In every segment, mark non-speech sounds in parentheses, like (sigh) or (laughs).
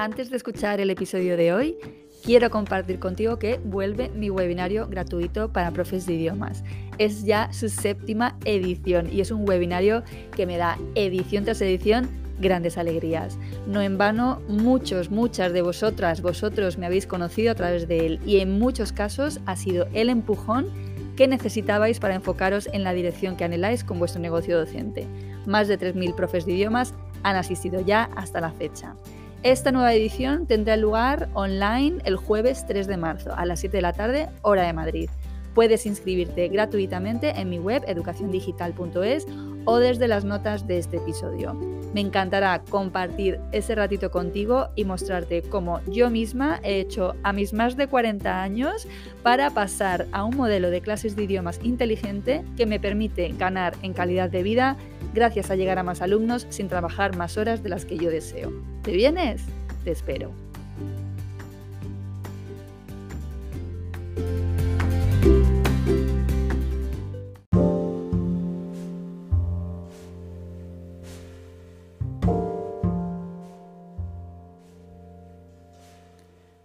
Antes de escuchar el episodio de hoy, quiero compartir contigo que vuelve mi webinario gratuito para profes de idiomas. Es ya su séptima edición y es un webinario que me da edición tras edición grandes alegrías. No en vano, muchos, muchas de vosotras, vosotros me habéis conocido a través de él y en muchos casos ha sido el empujón que necesitabais para enfocaros en la dirección que anheláis con vuestro negocio docente. Más de 3.000 profes de idiomas han asistido ya hasta la fecha. Esta nueva edición tendrá lugar online el jueves 3 de marzo a las 7 de la tarde, hora de Madrid. Puedes inscribirte gratuitamente en mi web educaciondigital.es o desde las notas de este episodio. Me encantará compartir ese ratito contigo y mostrarte cómo yo misma he hecho a mis más de 40 años para pasar a un modelo de clases de idiomas inteligente que me permite ganar en calidad de vida gracias a llegar a más alumnos sin trabajar más horas de las que yo deseo. ¿Te vienes? Te espero.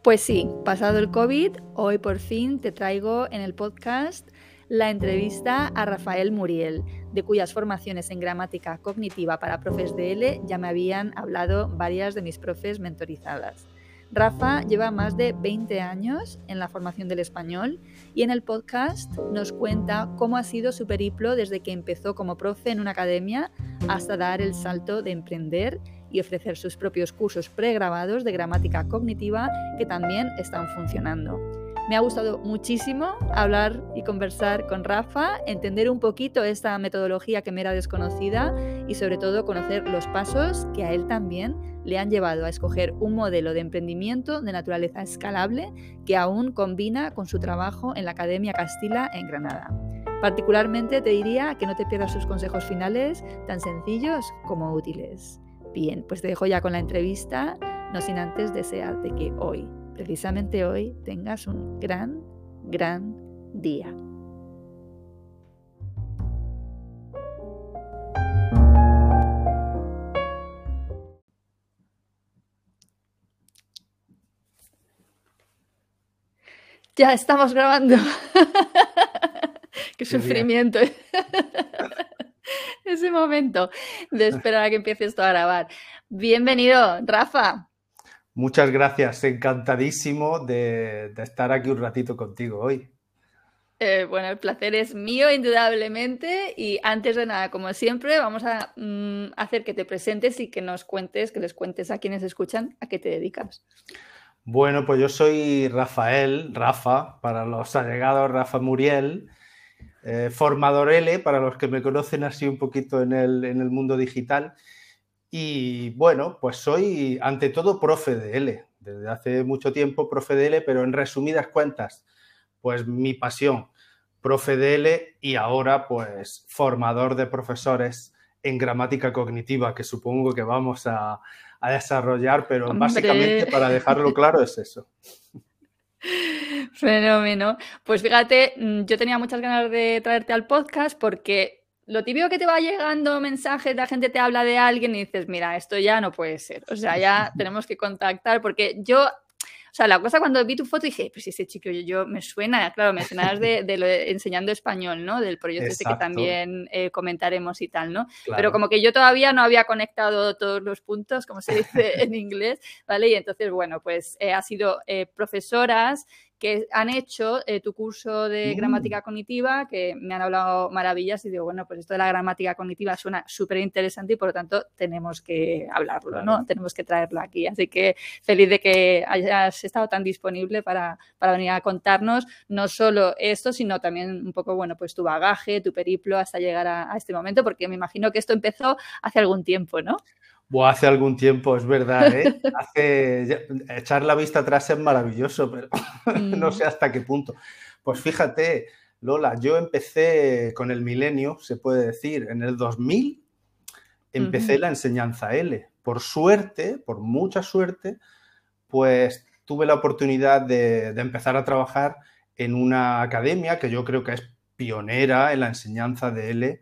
Pues sí, pasado el COVID, hoy por fin te traigo en el podcast la entrevista a Rafael Muriel, de cuyas formaciones en gramática cognitiva para profes de L ya me habían hablado varias de mis profes mentorizadas. Rafa lleva más de 20 años en la formación del español y en el podcast nos cuenta cómo ha sido su periplo desde que empezó como profe en una academia hasta dar el salto de emprender y ofrecer sus propios cursos pregrabados de gramática cognitiva que también están funcionando. Me ha gustado muchísimo hablar y conversar con Rafa, entender un poquito esta metodología que me era desconocida y sobre todo conocer los pasos que a él también le han llevado a escoger un modelo de emprendimiento de naturaleza escalable que aún combina con su trabajo en la Academia Castilla en Granada. Particularmente te diría que no te pierdas sus consejos finales tan sencillos como útiles. Bien, pues te dejo ya con la entrevista, no sin antes desearte que hoy, precisamente hoy, tengas un gran, gran día. Ya estamos grabando. (laughs) Qué sufrimiento (laughs) (laughs) ese momento de esperar a que empiece esto a grabar. Bienvenido, Rafa. Muchas gracias, encantadísimo de, estar aquí un ratito contigo hoy. Eh, bueno, el placer es mío, indudablemente. Y antes de nada, como siempre, vamos a mm, hacer que te presentes y que nos cuentes, que les cuentes a quienes escuchan a qué te dedicas. Bueno, pues yo soy Rafael, Rafa, para los allegados Rafa Muriel. Eh, formador L, para los que me conocen así un poquito en el, en el mundo digital. Y bueno, pues soy ante todo profe de L, desde hace mucho tiempo profe de L, pero en resumidas cuentas, pues mi pasión, profe de L y ahora pues formador de profesores en gramática cognitiva, que supongo que vamos a, a desarrollar, pero básicamente para dejarlo claro es eso. (laughs) (laughs) Fenómeno. Pues fíjate, mm, yo tenía muchas ganas de traerte al podcast porque lo típico que te va llegando mensajes, la gente te habla de alguien y dices, mira, esto ya no puede ser. O sea, ya (laughs) tenemos que contactar porque yo o sea, la cosa cuando vi tu foto dije, pues ese chico yo, me suena, claro, me suenas de, de lo enseñando español, ¿no? Del proyecto este que también eh, comentaremos y tal, ¿no? Pero como que yo todavía no había conectado todos los puntos, como se dice (laughs) en inglés, ¿vale? Y entonces, bueno, pues eh, ha sido eh, profesoras que han hecho eh, tu curso de Mm. gramática cognitiva, que me han hablado maravillas y digo, bueno, pues esto de la gramática cognitiva suena súper interesante y por lo tanto tenemos que hablarlo, Claro. ¿no? Tenemos que traerlo aquí. Así que feliz de que hayas estado tan disponible para, para venir a contarnos no solo esto, sino también un poco, bueno, pues tu bagaje, tu periplo hasta llegar a, a este momento, porque me imagino que esto empezó hace algún tiempo, ¿no? Hace algún tiempo, es verdad, ¿eh? (laughs) Hace, echar la vista atrás es maravilloso, pero (laughs) no Mm. sé hasta qué punto. Pues fíjate, Lola, yo empecé con el milenio, se puede decir, en el 2000 empecé la enseñanza L. Por suerte, por mucha suerte, pues tuve la oportunidad de, de empezar a trabajar en una academia que yo creo que es pionera en la enseñanza de L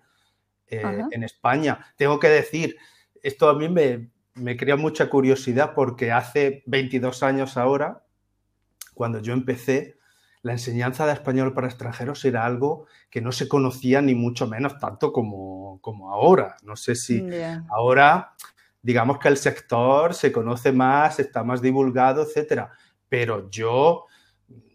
eh, en España. Tengo que decir, esto a mí me, me crea mucha curiosidad porque hace 22 años ahora, cuando yo empecé, la enseñanza de español para extranjeros era algo que no se conocía ni mucho menos tanto como, como ahora. No sé si ahora, digamos que el sector se conoce más, está más divulgado, etcétera. Pero yo,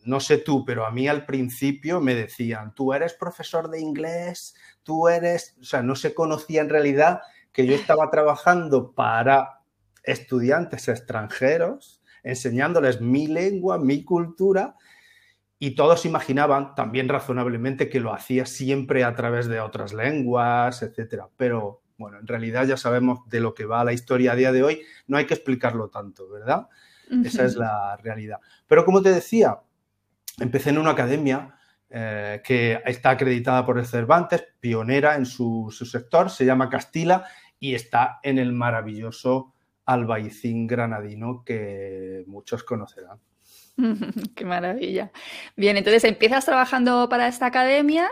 no sé tú, pero a mí al principio me decían, tú eres profesor de inglés, tú eres, o sea, no se conocía en realidad que yo estaba trabajando para estudiantes extranjeros, enseñándoles mi lengua, mi cultura, y todos imaginaban, también razonablemente, que lo hacía siempre a través de otras lenguas, etcétera. Pero bueno, en realidad ya sabemos de lo que va la historia a día de hoy, no hay que explicarlo tanto, ¿verdad? Esa es la realidad. Pero como te decía, empecé en una academia eh, que está acreditada por el Cervantes, pionera en su, su sector, se llama Castilla y está en el maravilloso Albaicín granadino que muchos conocerán. (laughs) Qué maravilla. Bien, entonces empiezas trabajando para esta academia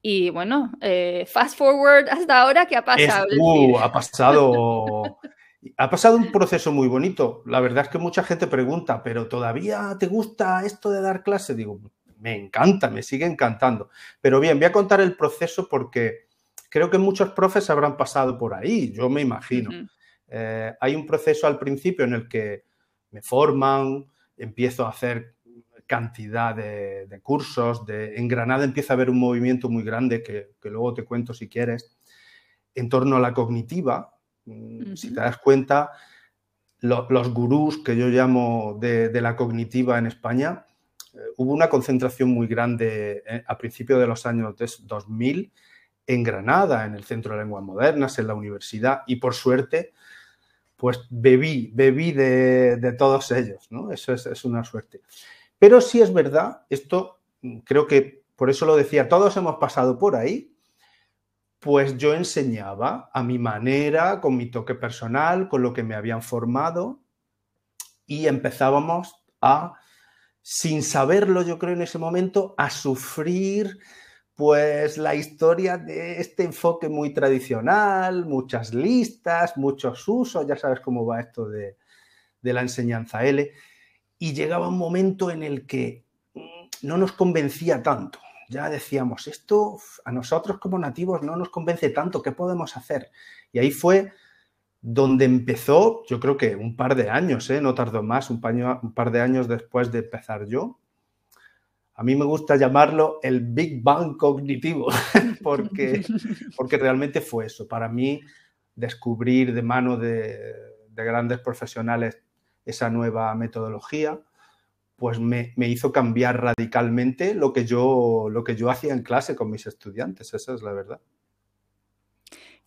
y bueno, eh, fast forward hasta ahora, ¿qué ha pasado? Es uh, ha pasado. (laughs) Ha pasado un proceso muy bonito. La verdad es que mucha gente pregunta, ¿pero todavía te gusta esto de dar clase? Digo, me encanta, me sigue encantando. Pero bien, voy a contar el proceso porque creo que muchos profes habrán pasado por ahí, yo me imagino. ujú, Eh, hay un proceso al principio en el que me forman, empiezo a hacer cantidad de, de cursos. De, en Granada empieza a haber un movimiento muy grande que, que luego te cuento si quieres, en torno a la cognitiva. Mm, Si te das cuenta, lo- los gurús que yo llamo de, de la cognitiva en España, eh, hubo una concentración muy grande eh, a principios de los años des- 2000 en Granada, en el Centro de Lenguas Modernas, en la universidad, y por suerte, pues bebí, bebí de, de todos ellos, ¿no? Eso es, es una suerte. Pero sí es verdad, esto mm, creo que por eso lo decía, todos hemos pasado por ahí, pues yo enseñaba a mi manera, con mi toque personal, con lo que me habían formado, y empezábamos a, sin saberlo yo creo en ese momento, a sufrir pues la historia de este enfoque muy tradicional, muchas listas, muchos usos, ya sabes cómo va esto de, de la enseñanza L, y llegaba un momento en el que mm, no nos convencía tanto. Ya decíamos, esto a nosotros como nativos no nos convence tanto, ¿qué podemos hacer? Y ahí fue donde empezó, yo creo que un par de años, ¿eh? no tardó más, un par de años después de empezar yo. A mí me gusta llamarlo el Big Bang cognitivo, (laughs) porque, (laughs) porque realmente fue eso. Para mí, descubrir de mano de, de grandes profesionales esa nueva metodología, pues me, me hizo cambiar radicalmente lo que, yo, lo que yo hacía en clase con mis estudiantes, esa es la verdad.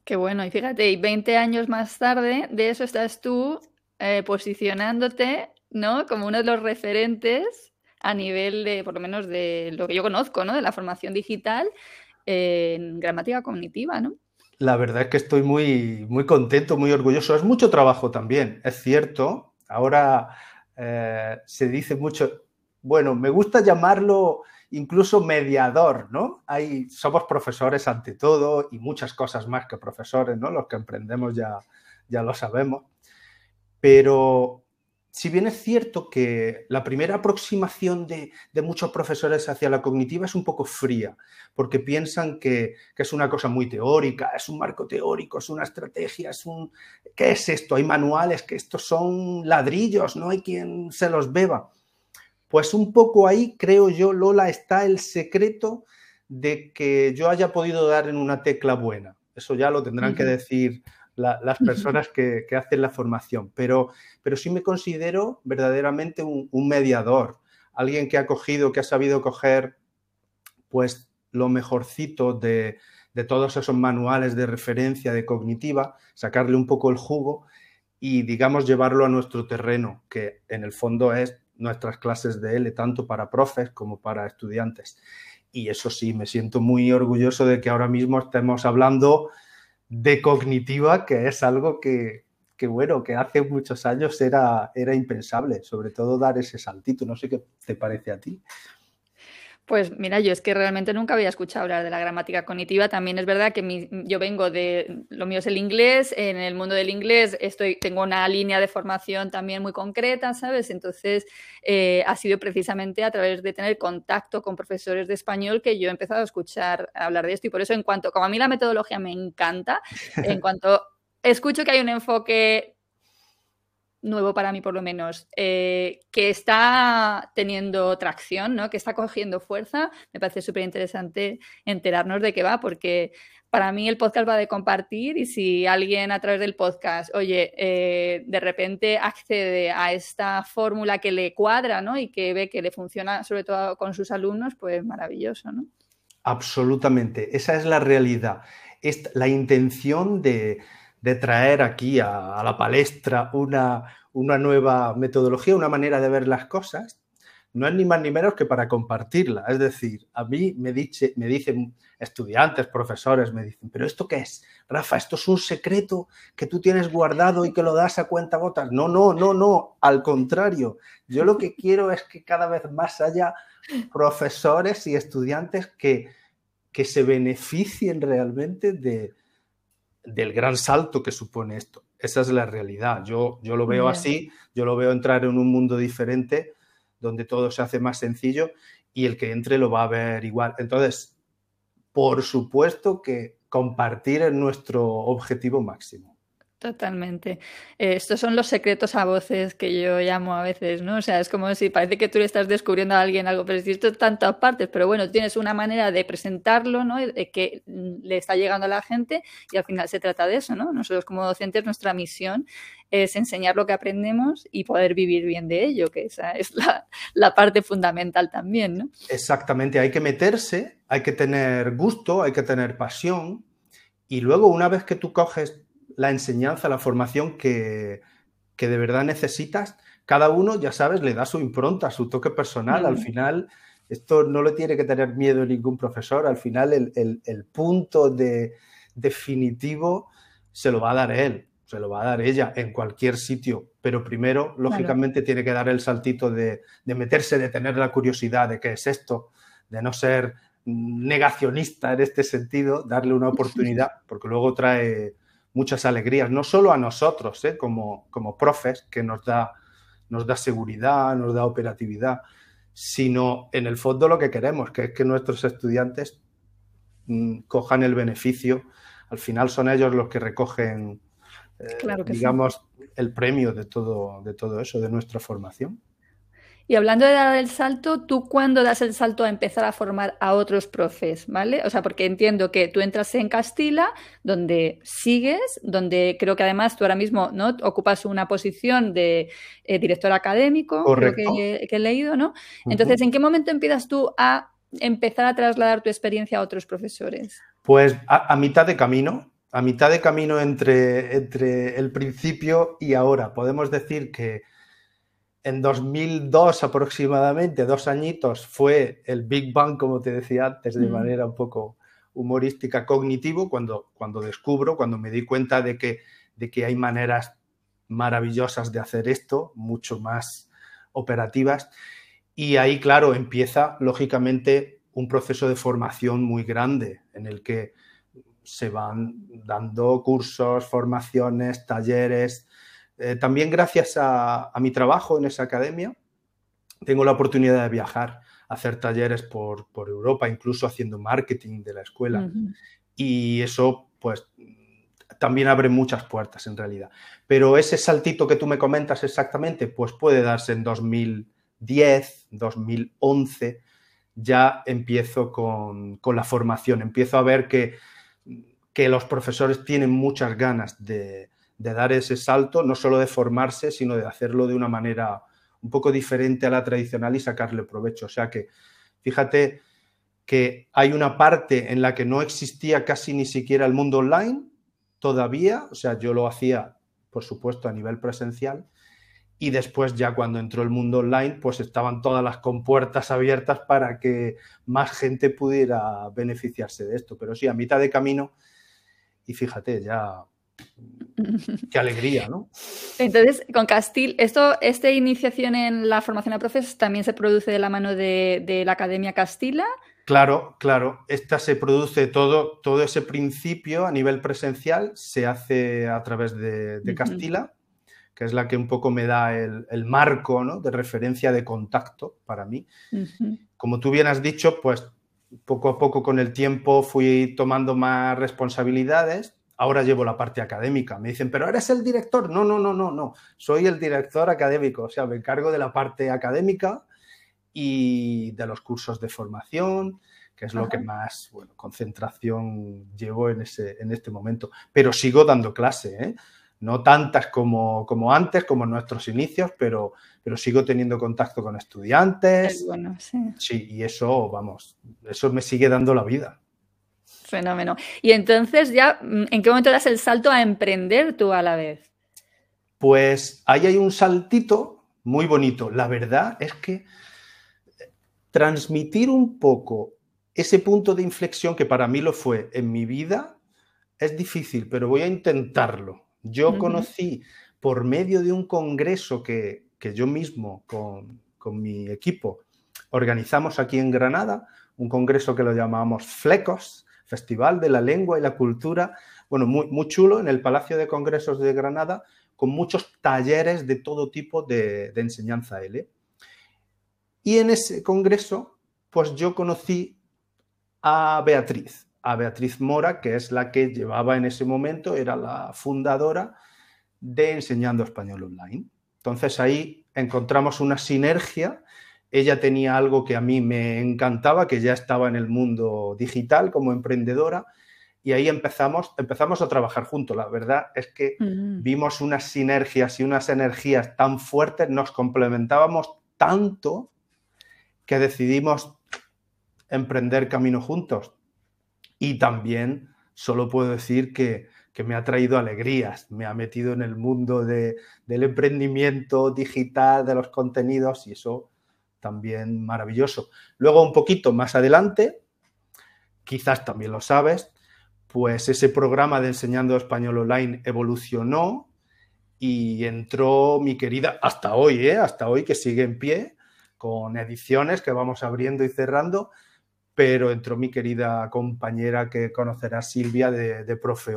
Qué bueno, y fíjate, y 20 años más tarde, de eso estás tú eh, posicionándote, ¿no? Como uno de los referentes a nivel de, por lo menos de lo que yo conozco, ¿no? De la formación digital en gramática cognitiva, ¿no? La verdad es que estoy muy, muy contento, muy orgulloso. Es mucho trabajo también, es cierto. Ahora eh, se dice mucho, bueno, me gusta llamarlo incluso mediador, ¿no? Hay, somos profesores ante todo y muchas cosas más que profesores, ¿no? Los que emprendemos ya, ya lo sabemos. Pero si bien es cierto que la primera aproximación de, de, muchos profesores hacia la cognitiva es un poco fría, porque piensan que, que, es una cosa muy teórica, es un marco teórico, es una estrategia, es un... ¿Qué es esto? Hay manuales que estos son ladrillos, no hay quien se los beba. Pues un poco ahí, creo yo, Lola, está el secreto de que yo haya podido dar en una tecla buena. Eso ya lo tendrán que decir las personas que, hacen la formación, pero, pero sí me considero verdaderamente un, mediador, alguien que ha cogido, que ha sabido coger pues lo mejorcito de, de todos esos manuales de referencia de cognitiva, sacarle un poco el jugo y, digamos, llevarlo a nuestro terreno, que en el fondo es nuestras clases de L, tanto para profes como para estudiantes. Y eso sí, me siento muy orgulloso de que ahora mismo estemos hablando de cognitiva, que es algo que, bueno, que hace muchos años era, era impensable, sobre todo dar ese saltito. No sé qué te parece a ti. Pues mira, yo es que realmente nunca había escuchado hablar de la gramática cognitiva. También es verdad que yo vengo de, lo mío es el inglés, en el mundo del inglés estoy, tengo una línea de formación también muy concreta, ¿sabes? Entonces eh, ha sido precisamente a través de tener contacto con profesores de español que yo he empezado a escuchar hablar de esto. Y por eso en cuanto, como a mí la metodología me encanta, en (laughs) cuanto escucho que hay un enfoque nuevo para mí por lo menos, eh, que está teniendo tracción, ¿no? que está cogiendo fuerza, me parece súper interesante enterarnos de qué va, porque para mí el podcast va de compartir y si alguien a través del podcast, oye, eh, de repente accede a esta fórmula que le cuadra ¿no? y que ve que le funciona sobre todo con sus alumnos, pues maravilloso. ¿no? Absolutamente, esa es la realidad. Es la intención de de traer aquí a, la palestra una, una, nueva metodología, una manera de ver las cosas, no es ni más ni menos que para compartirla. Es decir, a mí me, dice, me dicen estudiantes, profesores, me dicen, pero ¿esto qué es? Rafa, ¿esto es un secreto que tú tienes guardado y que lo das a cuenta gotas? No, no, no, no, al contrario. Yo lo que (laughs) quiero es que cada vez más haya profesores y estudiantes que, que se beneficien realmente de, del gran salto que supone esto. Esa es la realidad. Yo, yo lo veo así, yo lo veo entrar en un mundo diferente donde todo se hace más sencillo y el que entre lo va a ver igual. Entonces, por supuesto que compartir es nuestro objetivo máximo. Totalmente. Eh, estos son los secretos a voces que yo llamo a veces, ¿no? O sea, es como si parece que tú le estás descubriendo a alguien algo, pero es esto tantas partes, pero bueno, tienes una manera de presentarlo, ¿no? De que le está llegando a la gente y al final se trata de eso, ¿no? Nosotros como docentes, nuestra misión es enseñar lo que aprendemos y poder vivir bien de ello, que esa es la, la parte fundamental también, ¿no? Exactamente, hay que meterse, hay que tener gusto, hay que tener pasión y luego una vez que tú coges la enseñanza, la formación que, de verdad necesitas, cada uno, ya sabes, le da su impronta, su toque personal. Al final, esto no le tiene que tener miedo ningún profesor. Al final, el, punto de, definitivo se lo va a dar él, se lo va a dar ella en cualquier sitio. Pero primero, lógicamente, tiene que dar el saltito de, de meterse, de tener la curiosidad de qué es esto, de no ser negacionista en este sentido, darle una (laughs) oportunidad, porque luego trae, muchas alegrías, no solo a nosotros ¿eh? como, como profes, que nos da, nos da seguridad, nos da operatividad, sino en el fondo lo que queremos, que es que nuestros estudiantes mm, cojan el beneficio. Al final son ellos los que recogen, eh, digamos, el premio de todo, de todo eso, de nuestra formación. Y hablando de dar el salto, ¿tú cuándo das el salto a empezar a formar a otros profes? ¿Vale? O sea, porque entiendo que tú entras en Castilla, donde sigues, donde creo que además tú ahora mismo ¿no? ocupas una posición de eh, director académico, creo que, he leído, ¿no? Entonces, ¿en qué momento empiezas tú a empezar a trasladar tu experiencia a otros profesores? Pues a, mitad de camino, a mitad de camino entre, entre el principio y ahora. Podemos decir que en 2002 aproximadamente, dos añitos, fue el Big Bang, como te decía antes, de mm. manera un poco humorística, cognitivo, cuando, cuando descubro, cuando me di cuenta de que, de que hay maneras maravillosas de hacer esto, mucho más operativas. Y ahí, claro, empieza, lógicamente, un proceso de formación muy grande en el que se van dando cursos, formaciones, talleres, eh, también gracias a, mi trabajo en esa academia, tengo la oportunidad de viajar, hacer talleres por, Europa, incluso haciendo marketing de la escuela. Y eso, pues, también abre muchas puertas en realidad. Pero ese saltito que tú me comentas exactamente, pues puede darse en 2000, 2010, 2011, ya empiezo con, la formación. Empiezo a ver que, que, los profesores tienen muchas ganas de, de dar ese salto, no solo de formarse, sino de hacerlo de una manera un poco diferente a la tradicional y sacarle provecho. O sea que, fíjate que hay una parte en la que no existía casi ni siquiera el mundo online todavía, o sea, yo lo hacía, por supuesto, a nivel presencial, y después ya cuando entró el mundo online, pues estaban todas las compuertas abiertas para que más gente pudiera beneficiarse de esto. Pero sí, a mitad de camino, y fíjate, ya Qué alegría, ¿no? Entonces, con Castil, esto, esta iniciación en la formación a profes también se produce de la mano de, la Academia Castila. Claro, claro. Esta se produce todo, todo ese principio a nivel presencial, se hace a través de, Castilla, que es la que un poco me da el, marco ¿no? de referencia de contacto para mí. Como tú bien has dicho, pues poco a poco con el tiempo fui tomando más responsabilidades ahora llevo la parte académica. Me dicen, pero eres el director. No, no, no, no, no. Soy el director académico. O sea, me encargo de la parte académica y de los cursos de formación, que es lo que más bueno, concentración llevo en, ese, en este momento. Pero sigo dando clase, ¿eh? no tantas como, como, antes, como en nuestros inicios, pero, pero sigo teniendo contacto con estudiantes. bueno, sí. Sí, y eso, vamos, eso me sigue dando la vida. Fenómeno. Y entonces ya, mm, ¿en qué momento das el salto a emprender tú a la vez? Pues ahí hay un saltito muy bonito. La verdad es que transmitir un poco ese punto de inflexión que para mí lo fue en mi vida es difícil, pero voy a intentarlo. Yo conocí por medio de un congreso que, yo mismo con, con, mi equipo organizamos aquí en Granada, un congreso que lo llamamos Flecos, Festival de la Lengua y la Cultura, bueno, muy, chulo en el Palacio de Congresos de Granada, con muchos talleres de todo tipo de, enseñanza L. Y en ese congreso, pues yo conocí a Beatriz, a Beatriz Mora, que es la que llevaba en ese momento, era la fundadora de Enseñando Español Online. Entonces ahí encontramos una sinergia ella tenía algo que a mí me encantaba, que ya estaba en el mundo digital como emprendedora, y ahí empezamos, empezamos a trabajar juntos. La verdad es que vimos unas sinergias y unas energías tan fuertes, nos complementábamos tanto que decidimos emprender camino juntos. Y también solo puedo decir que, me ha traído alegrías, me ha metido en el mundo del emprendimiento digital, de los contenidos, y eso también maravilloso. Luego, un poquito más adelante, quizás también lo sabes, pues ese programa de Enseñando Español Online evolucionó y entró mi querida, hasta hoy, ¿eh? hasta hoy que sigue en pie, con ediciones que vamos abriendo y cerrando, pero entró mi querida compañera que conocerá Silvia de, de Profe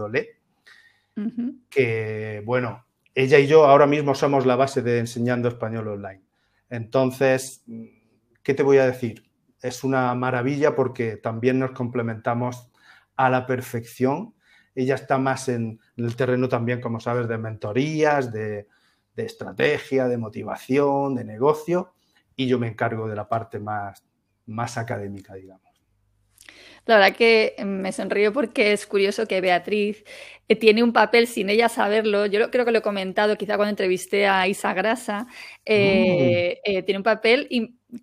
que bueno, ella y yo ahora mismo somos la base de Enseñando Español Online. Entonces, ¿qué te voy a decir? Es una maravilla porque también nos complementamos a la perfección. Ella está más en el terreno también, como sabes, de mentorías, de, estrategia, de motivación, de negocio, y yo me encargo de la parte más, más académica, digamos. La verdad que me sonrío porque es curioso que Beatriz eh, tiene un papel sin ella saberlo. Yo creo que lo he comentado quizá cuando entrevisté a Isa Grasa. Eh, mm. eh, tiene un papel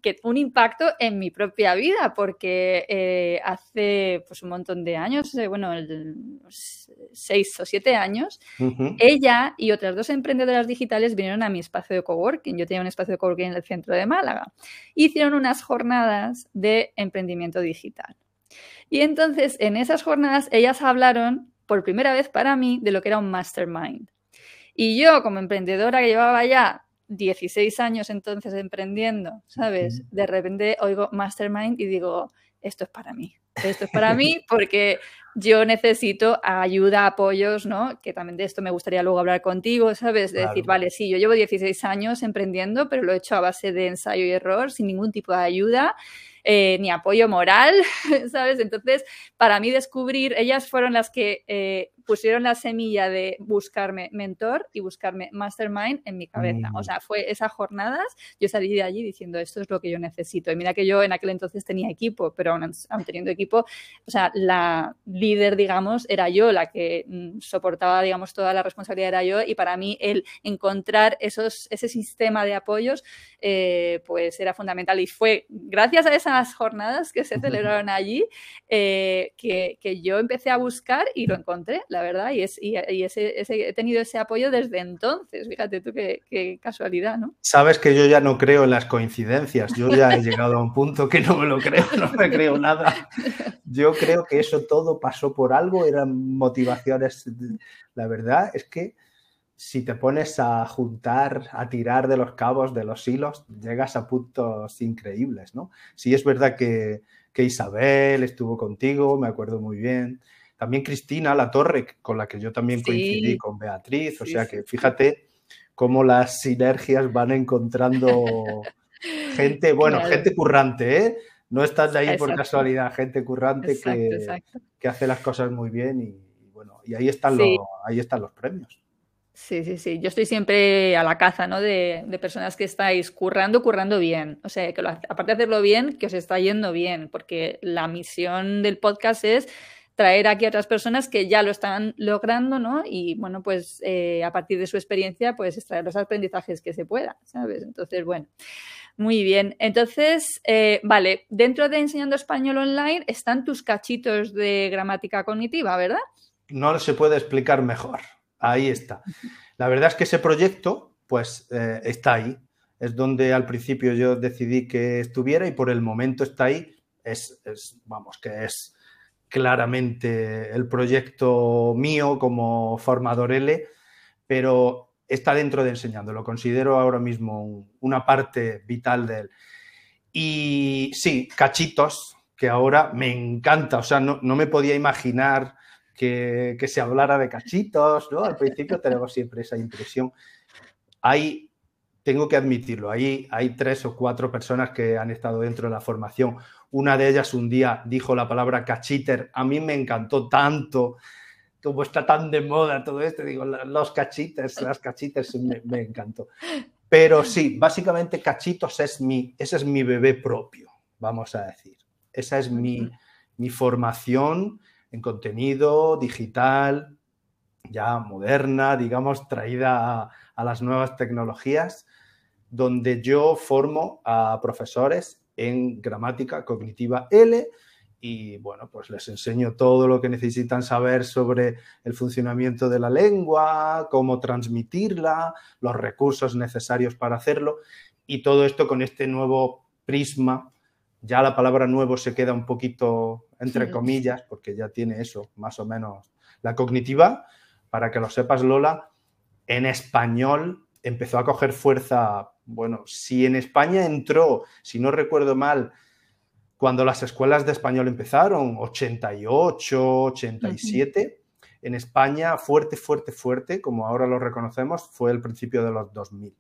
que un impacto en mi propia vida porque hace pues un montón de años, bueno, seis o siete años, ella y otras dos emprendedoras digitales vinieron a mi espacio de coworking. Yo tenía un espacio de coworking en el centro de Málaga. Hicieron unas jornadas de emprendimiento digital. Y entonces en esas jornadas ellas hablaron por primera vez para mí de lo que era un mastermind. Y yo como emprendedora que llevaba ya 16 años entonces emprendiendo, ¿sabes? De repente oigo mastermind y digo, esto es para mí. Esto es para mí (laughs) porque yo necesito ayuda, apoyos, ¿no? Que también de esto me gustaría luego hablar contigo, ¿sabes? De decir, vale, sí, yo llevo 16 años emprendiendo, pero lo he hecho a base de ensayo y error, sin ningún tipo de ayuda. Eh, ni apoyo moral, (laughs) ¿sabes? Entonces, para mí descubrir, ellas fueron las que eh, pusieron la semilla de buscarme mentor y buscarme mastermind en mi cabeza. O mm. sea, fue esas jornadas, yo salí de allí diciendo, esto es lo que yo necesito. Y mira que yo en aquel entonces tenía equipo, pero aún, teniendo equipo, o sea, la líder, digamos, era yo, la que mm, soportaba, digamos, toda la responsabilidad era yo. Y para mí el encontrar esos, ese sistema de apoyos, eh, pues era fundamental. Y fue gracias a esas jornadas que se celebraron allí eh, que, que, yo empecé a buscar y lo encontré. La verdad, y, es, y, ese, he tenido ese apoyo desde entonces. Fíjate tú qué, casualidad, ¿no? Sabes que yo ya no creo en las coincidencias, yo ya he llegado a un punto que no me lo creo, no me creo nada. Yo creo que eso todo pasó por algo, eran motivaciones. La verdad es que si te pones a juntar, a tirar de los cabos, de los hilos, llegas a puntos increíbles, ¿no? Sí es verdad que, que Isabel estuvo contigo, me acuerdo muy bien. También Cristina La Torre, con la que yo también coincidí con Beatriz. O sea que fíjate cómo las sinergias van encontrando (laughs) gente, bueno, gente currante, ¿eh? No estás de ahí por casualidad, gente currante que, hace las cosas muy bien y, bueno, y ahí están, los, ahí están los premios. Sí, sí, sí. Yo estoy siempre a la caza, ¿no? De, de, personas que estáis currando, currando bien. O sea, que aparte de hacerlo bien, que os está yendo bien, porque la misión del podcast es traer aquí a otras personas que ya lo están logrando, ¿no? Y bueno, pues eh, a partir de su experiencia, pues extraer los aprendizajes que se puedan, ¿sabes? Entonces, bueno, muy bien. Entonces, eh, vale, dentro de Enseñando Español Online están tus cachitos de gramática cognitiva, ¿verdad? No se puede explicar mejor. Ahí está. La verdad es que ese proyecto, pues, eh, está ahí. Es donde al principio yo decidí que estuviera y por el momento está ahí. es vamos, que es claramente el proyecto mío como formador L, pero está dentro de enseñando, lo considero ahora mismo una parte vital de él. Y sí, cachitos, que ahora me encanta, o sea, no, me podía imaginar que, se hablara de cachitos, ¿no? Al principio tenemos siempre esa impresión. Hay, tengo que admitirlo, hay, hay tres o cuatro personas que han estado dentro de la formación. Una de ellas un día dijo la palabra cachiter. A mí me encantó tanto, como está tan de moda todo esto. Digo, los cachites, las cachites, me, encantó. Pero sí, básicamente cachitos es mi, ese es mi bebé propio, vamos a decir. Esa es mi, mi formación en contenido digital, ya moderna, digamos, traída a, a, las nuevas tecnologías, donde yo formo a profesores en gramática cognitiva L y bueno, pues les enseño todo lo que necesitan saber sobre el funcionamiento de la lengua, cómo transmitirla, los recursos necesarios para hacerlo y todo esto con este nuevo prisma. Ya la palabra nuevo se queda un poquito entre comillas porque ya tiene eso, más o menos. La cognitiva, para que lo sepas Lola, en español empezó a coger fuerza bueno, si en España entró, si no recuerdo mal, cuando las escuelas de español empezaron, 88, 87, en España fuerte, fuerte, fuerte, como ahora lo reconocemos, fue el principio de los 2000.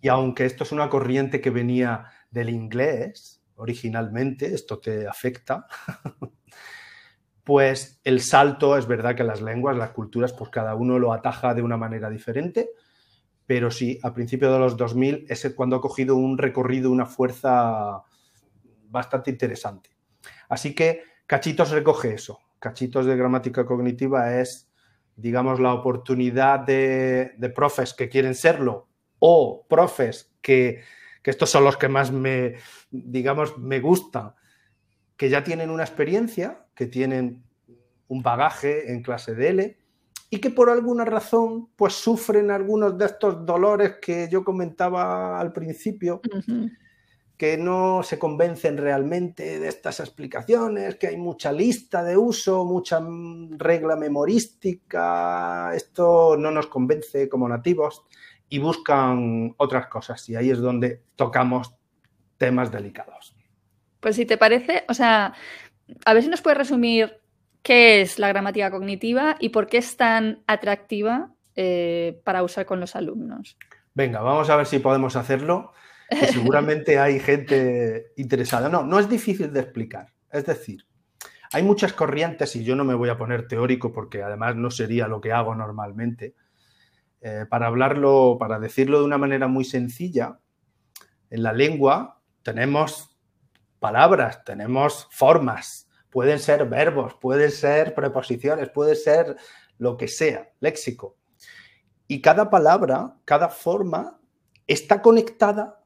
Y aunque esto es una corriente que venía del inglés originalmente, esto te afecta, (laughs) pues el salto es verdad que las lenguas, las culturas, pues cada uno lo ataja de una manera diferente pero sí, a principios de los 2000 es cuando ha cogido un recorrido, una fuerza bastante interesante. Así que Cachitos recoge eso. Cachitos de gramática cognitiva es, digamos, la oportunidad de, profes que quieren serlo o profes que, que, estos son los que más me, digamos, me gustan, que ya tienen una experiencia, que tienen un bagaje en clase de L y que por alguna razón pues sufren algunos de estos dolores que yo comentaba al principio, que no se convencen realmente de estas explicaciones, que hay mucha lista de uso, mucha regla memorística, esto no nos convence como nativos y buscan otras cosas y ahí es donde tocamos temas delicados. Pues si te parece, o sea, a ver si nos puedes resumir qué es la gramática cognitiva y por qué es tan atractiva eh, para usar con los alumnos. Venga, vamos a ver si podemos hacerlo. que seguramente (laughs) hay gente interesada. No, no es difícil de explicar. Es decir, hay muchas corrientes y yo no me voy a poner teórico porque además no sería lo que hago normalmente. Eh, para hablarlo, para decirlo de una manera muy sencilla, en la lengua tenemos palabras, tenemos formas, pueden ser verbos, pueden ser preposiciones, puede ser lo que sea, léxico. Y cada palabra, cada forma está conectada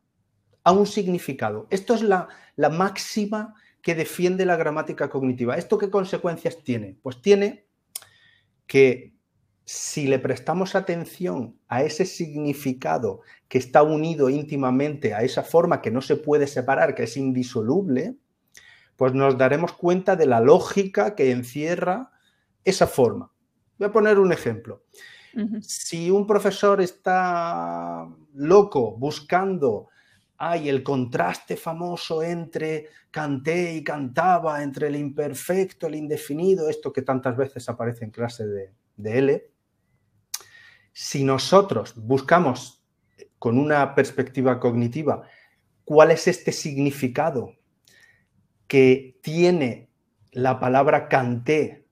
a un significado. Esto es la, la máxima que defiende la gramática cognitiva. ¿Esto qué consecuencias tiene? Pues tiene que si le prestamos atención a ese significado que está unido íntimamente a esa forma que no se puede separar, que es indisoluble, pues nos daremos cuenta de la lógica que encierra esa forma. Voy a poner un ejemplo. Si un profesor está loco buscando hay el contraste famoso entre canté y cantaba, entre el imperfecto, el indefinido, esto que tantas veces aparece en clase de, de L. Si nosotros buscamos con una perspectiva cognitiva cuál es este significado que tiene la palabra canté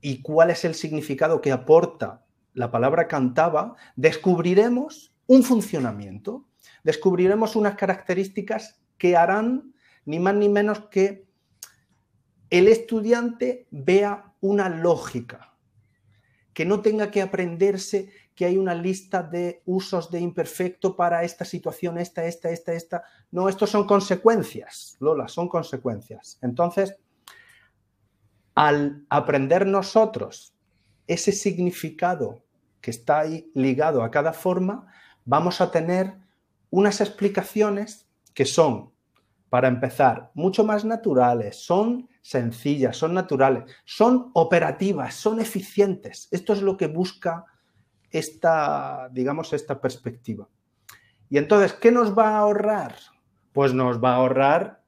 y cuál es el significado que aporta la palabra cantaba, descubriremos un funcionamiento descubriremos unas características que harán ni más ni menos que el estudiante vea una lógica, que no tenga que aprenderse que hay una lista de usos de imperfecto para esta situación, esta, esta, esta, esta. No, estos son consecuencias, Lola, son consecuencias. Entonces, al aprender nosotros ese significado que está ahí ligado a cada forma, vamos a tener unas explicaciones que son, para empezar, mucho más naturales, son sencillas, son naturales, son operativas, son eficientes. Esto es lo que busca esta, digamos, esta perspectiva. Y entonces, ¿qué nos va a ahorrar? Pues nos va a ahorrar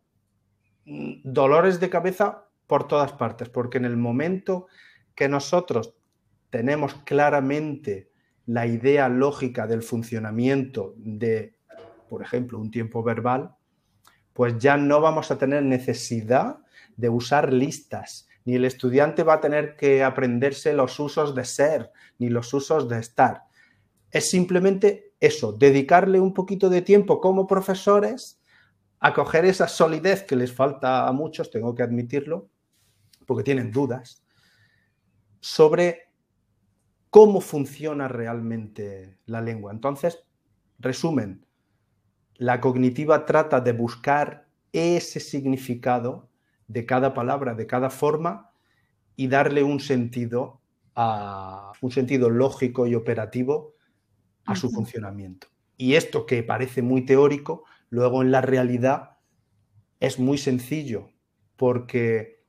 mm, dolores de cabeza por todas partes, porque en el momento que nosotros tenemos claramente la idea lógica del funcionamiento de por ejemplo, un tiempo verbal, pues ya no vamos a tener necesidad de usar listas, ni el estudiante va a tener que aprenderse los usos de ser, ni los usos de estar. Es simplemente eso, dedicarle un poquito de tiempo como profesores a coger esa solidez que les falta a muchos, tengo que admitirlo, porque tienen dudas, sobre cómo funciona realmente la lengua. Entonces, resumen, la cognitiva trata de buscar ese significado de cada palabra, de cada forma y darle un sentido a un sentido lógico y operativo a su funcionamiento. Y esto que parece muy teórico, luego en la realidad es muy sencillo porque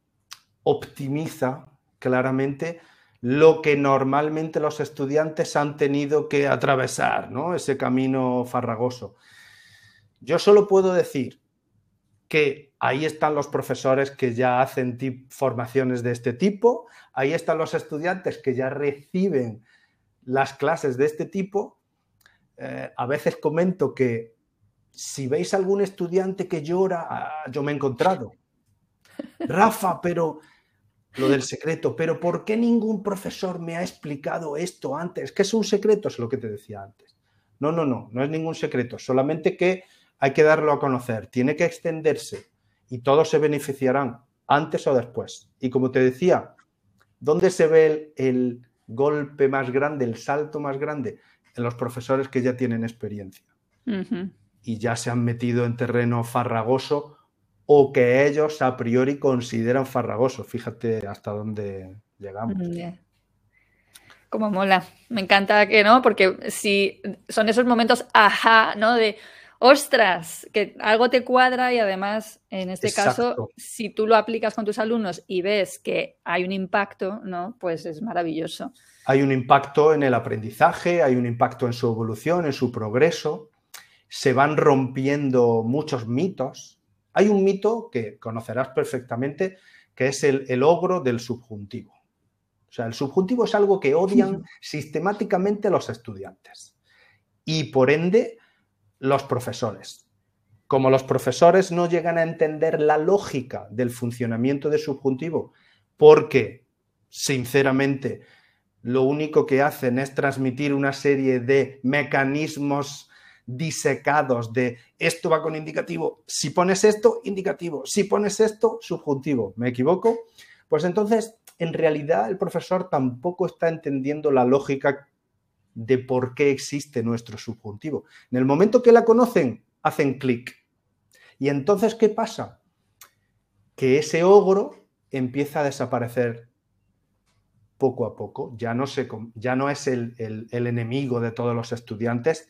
optimiza claramente lo que normalmente los estudiantes han tenido que atravesar, ¿no? Ese camino farragoso. Yo solo puedo decir que ahí están los profesores que ya hacen formaciones de este tipo, ahí están los estudiantes que ya reciben las clases de este tipo. Eh, a veces comento que si veis algún estudiante que llora, ah, yo me he encontrado. (laughs) Rafa, pero lo del secreto, pero ¿por qué ningún profesor me ha explicado esto antes? ¿Qué es un secreto? Es lo que te decía antes. No, no, no, no es ningún secreto, solamente que hay que darlo a conocer, tiene que extenderse y todos se beneficiarán antes o después. Y como te decía, ¿dónde se ve el, golpe más grande, el salto más grande? En los profesores que ya tienen experiencia y ya se han metido en terreno farragoso o que ellos a priori consideran farragoso. Fíjate hasta dónde llegamos. Como mola. Me encanta que no, porque si son esos momentos ajá, ¿no? De ostras, que algo te cuadra y además, en este caso, si tú lo aplicas con tus alumnos y ves que hay un impacto, ¿no? Pues es maravilloso. Hay un impacto en el aprendizaje, hay un impacto en su evolución, en su progreso. Se van rompiendo muchos mitos. Hay un mito que conocerás perfectamente, que es el, el ogro del subjuntivo. O sea, el subjuntivo es algo que odian (laughs) sistemáticamente los estudiantes. Y por ende, los profesores. como los profesores no llegan a entender la lógica del funcionamiento de subjuntivo, porque, sinceramente, lo único que hacen es transmitir una serie de mecanismos disecados de esto va con indicativo, si pones esto, indicativo, si pones esto, subjuntivo. ¿Me equivoco? Pues entonces, en realidad, el profesor tampoco está entendiendo la lógica de por qué existe nuestro subjuntivo. En el momento que la conocen, hacen clic. Y entonces, ¿qué pasa? Que ese ogro empieza a desaparecer poco a poco, ya no, se, ya no es el, el enemigo de todos los estudiantes,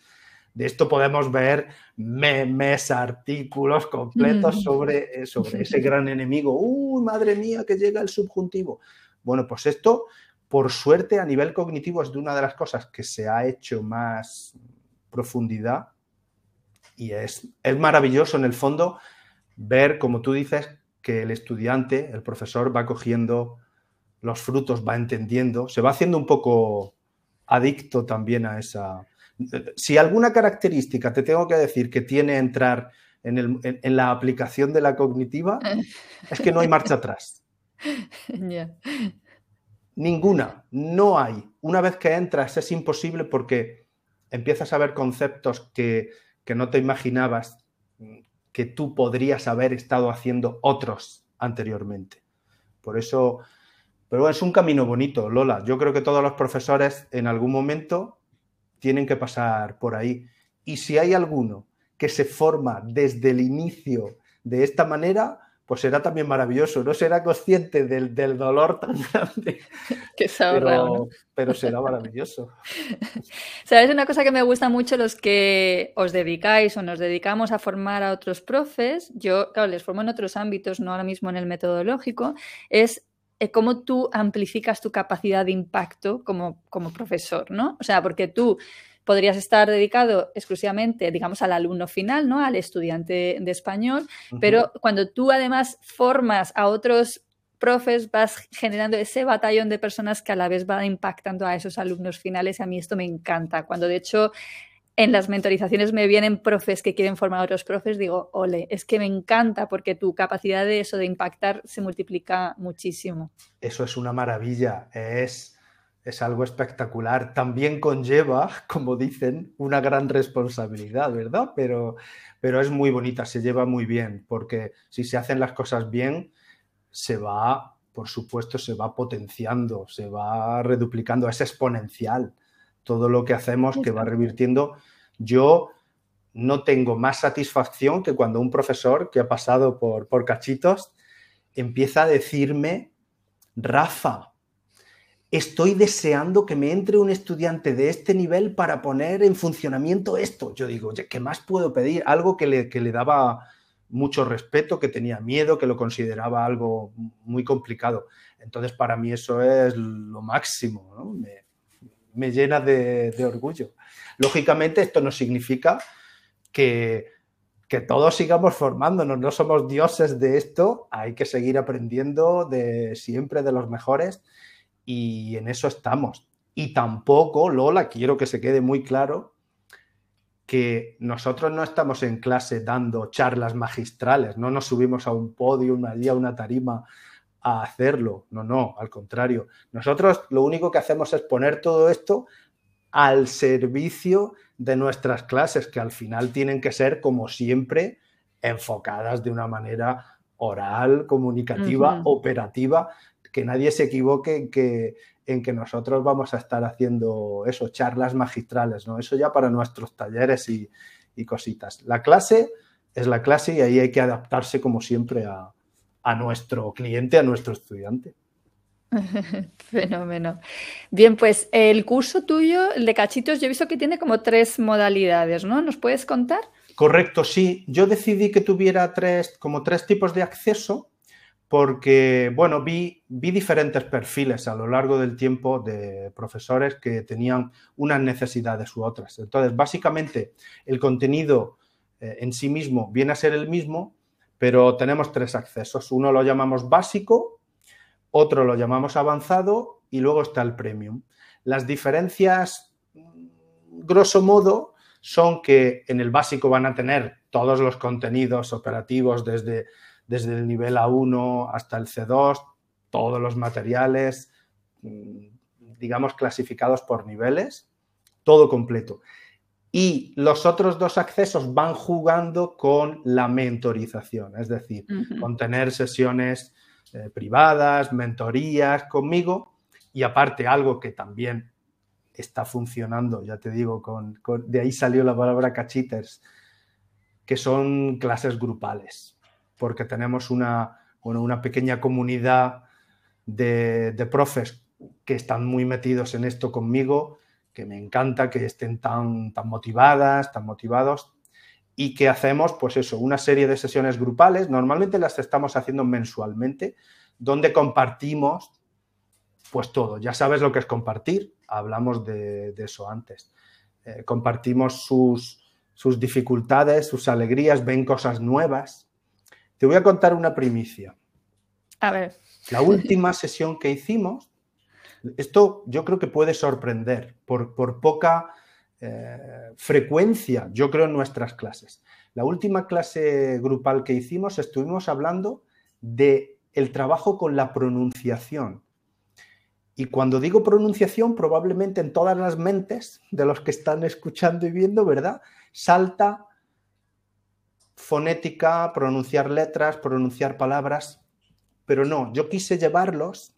de esto podemos ver memes, artículos completos sobre, eh, sobre (laughs) ese gran enemigo. ¡Uy, madre mía, que llega el subjuntivo! Bueno, pues esto, por suerte, a nivel cognitivo es de una de las cosas que se ha hecho más profundidad y es, es maravilloso en el fondo ver, como tú dices, que el estudiante, el profesor va cogiendo los frutos, va entendiendo, se va haciendo un poco adicto también a esa, si alguna característica te tengo que decir que tiene entrar en, la aplicación de la cognitiva, (laughs) es que no hay marcha atrás. Ninguna, no hay. Una vez que entras es imposible porque empiezas a ver conceptos que, que no te imaginabas que tú podrías haber estado haciendo otros anteriormente. Por eso, pero es un camino bonito, Lola. Yo creo que todos los profesores en algún momento tienen que pasar por ahí. Y si hay alguno que se forma desde el inicio de esta manera, pues será también maravilloso. No será consciente del, dolor tan (laughs) grande. Que se pero, pero será maravilloso. (laughs) ¿Sabes? Una cosa que me gusta mucho los que os dedicáis o nos dedicamos a formar a otros profes, yo, claro, les formo en otros ámbitos, no ahora mismo en el metodológico, es eh, cómo tú amplificas tu capacidad de impacto como, como profesor, ¿no? O sea, porque tú podrías estar dedicado exclusivamente, digamos, al alumno final, ¿no? Al estudiante de español, pero cuando tú además formas a otros profes, vas generando ese batallón de personas que a la vez van impactando a esos alumnos finales. A mí esto me encanta. Cuando de hecho en las mentorizaciones me vienen profes que quieren formar a otros profes, digo, ole, es que me encanta porque tu capacidad de eso, de impactar, se multiplica muchísimo. Eso es una maravilla, es, es algo espectacular. También conlleva, (laughs) como dicen, una gran responsabilidad, ¿verdad? Pero, pero es muy bonita, se lleva muy bien, porque si se hacen las cosas bien, se va, por supuesto, se va potenciando, se va reduplicando, es exponencial todo lo que hacemos que va revirtiendo. Yo no tengo más satisfacción que cuando un profesor que ha pasado por, por cachitos empieza a decirme, Rafa, estoy deseando que me entre un estudiante de este nivel para poner en funcionamiento esto. Yo digo, ¿qué más puedo pedir? Algo que le, que le daba mucho respeto, que tenía miedo, que lo consideraba algo muy complicado. Entonces, para mí eso es lo máximo. ¿no? me llena de, orgullo. Lógicamente, esto no significa que, que todos sigamos formándonos, no somos dioses de esto, hay que seguir aprendiendo de siempre de los mejores y en eso estamos. Y tampoco, Lola, quiero que se quede muy claro que nosotros no estamos en clase dando charlas magistrales, no nos subimos a un podio, allí a una tarima a hacerlo. No, no, al contrario. Nosotros lo único que hacemos es poner todo esto al servicio de nuestras clases, que al final tienen que ser, como siempre, enfocadas de una manera oral, comunicativa, operativa, que nadie se equivoque en que, en que nosotros vamos a estar haciendo eso, charlas magistrales, ¿no? Eso ya para nuestros talleres y, y cositas. La clase es la clase y ahí hay que adaptarse como siempre a, a nuestro cliente, a nuestro estudiante. (laughs) Fenómeno. Bien, pues el curso tuyo, el de cachitos, yo he visto que tiene como tres modalidades, ¿no? ¿Nos puedes contar? Correcto, sí. Yo decidí que tuviera tres, como tres tipos de acceso porque, bueno, vi, vi diferentes perfiles a lo largo del tiempo de profesores que tenían unas necesidades u otras. Entonces, básicamente, el contenido eh, en sí mismo viene a ser el mismo, pero tenemos tres accesos. Uno lo llamamos básico, otro lo llamamos avanzado y luego está el premium. Las diferencias, grosso modo, son que en el básico van a tener todos los contenidos operativos desde, desde el nivel A1 hasta el C2, todos los materiales, mm, digamos, clasificados por niveles, todo completo. Y los otros dos accesos van jugando con la mentorización, es decir, con tener sesiones eh, privadas, mentorías conmigo. Y aparte algo que también está funcionando, ya te digo, con, de ahí salió la palabra cachiters, que son clases grupales, porque tenemos una, una pequeña comunidad de, de profes que están muy metidos en esto conmigo, que me encanta que estén tan, tan motivadas, tan motivados y que hacemos, pues eso, una serie de sesiones grupales. Normalmente las estamos haciendo mensualmente, donde compartimos, pues todo. Ya sabes lo que es compartir, hablamos de, eso antes. Eh, compartimos sus, sus dificultades, sus alegrías, ven cosas nuevas. Te voy a contar una primicia. A ver. La última sesión que hicimos esto yo creo que puede sorprender por, poca eh, frecuencia, yo creo, en nuestras clases. La última clase grupal que hicimos estuvimos hablando de el trabajo con la pronunciación. Y cuando digo pronunciación, probablemente en todas las mentes de los que están escuchando y viendo, ¿verdad? Salta fonética, pronunciar letras, pronunciar palabras, pero no, yo quise llevarlos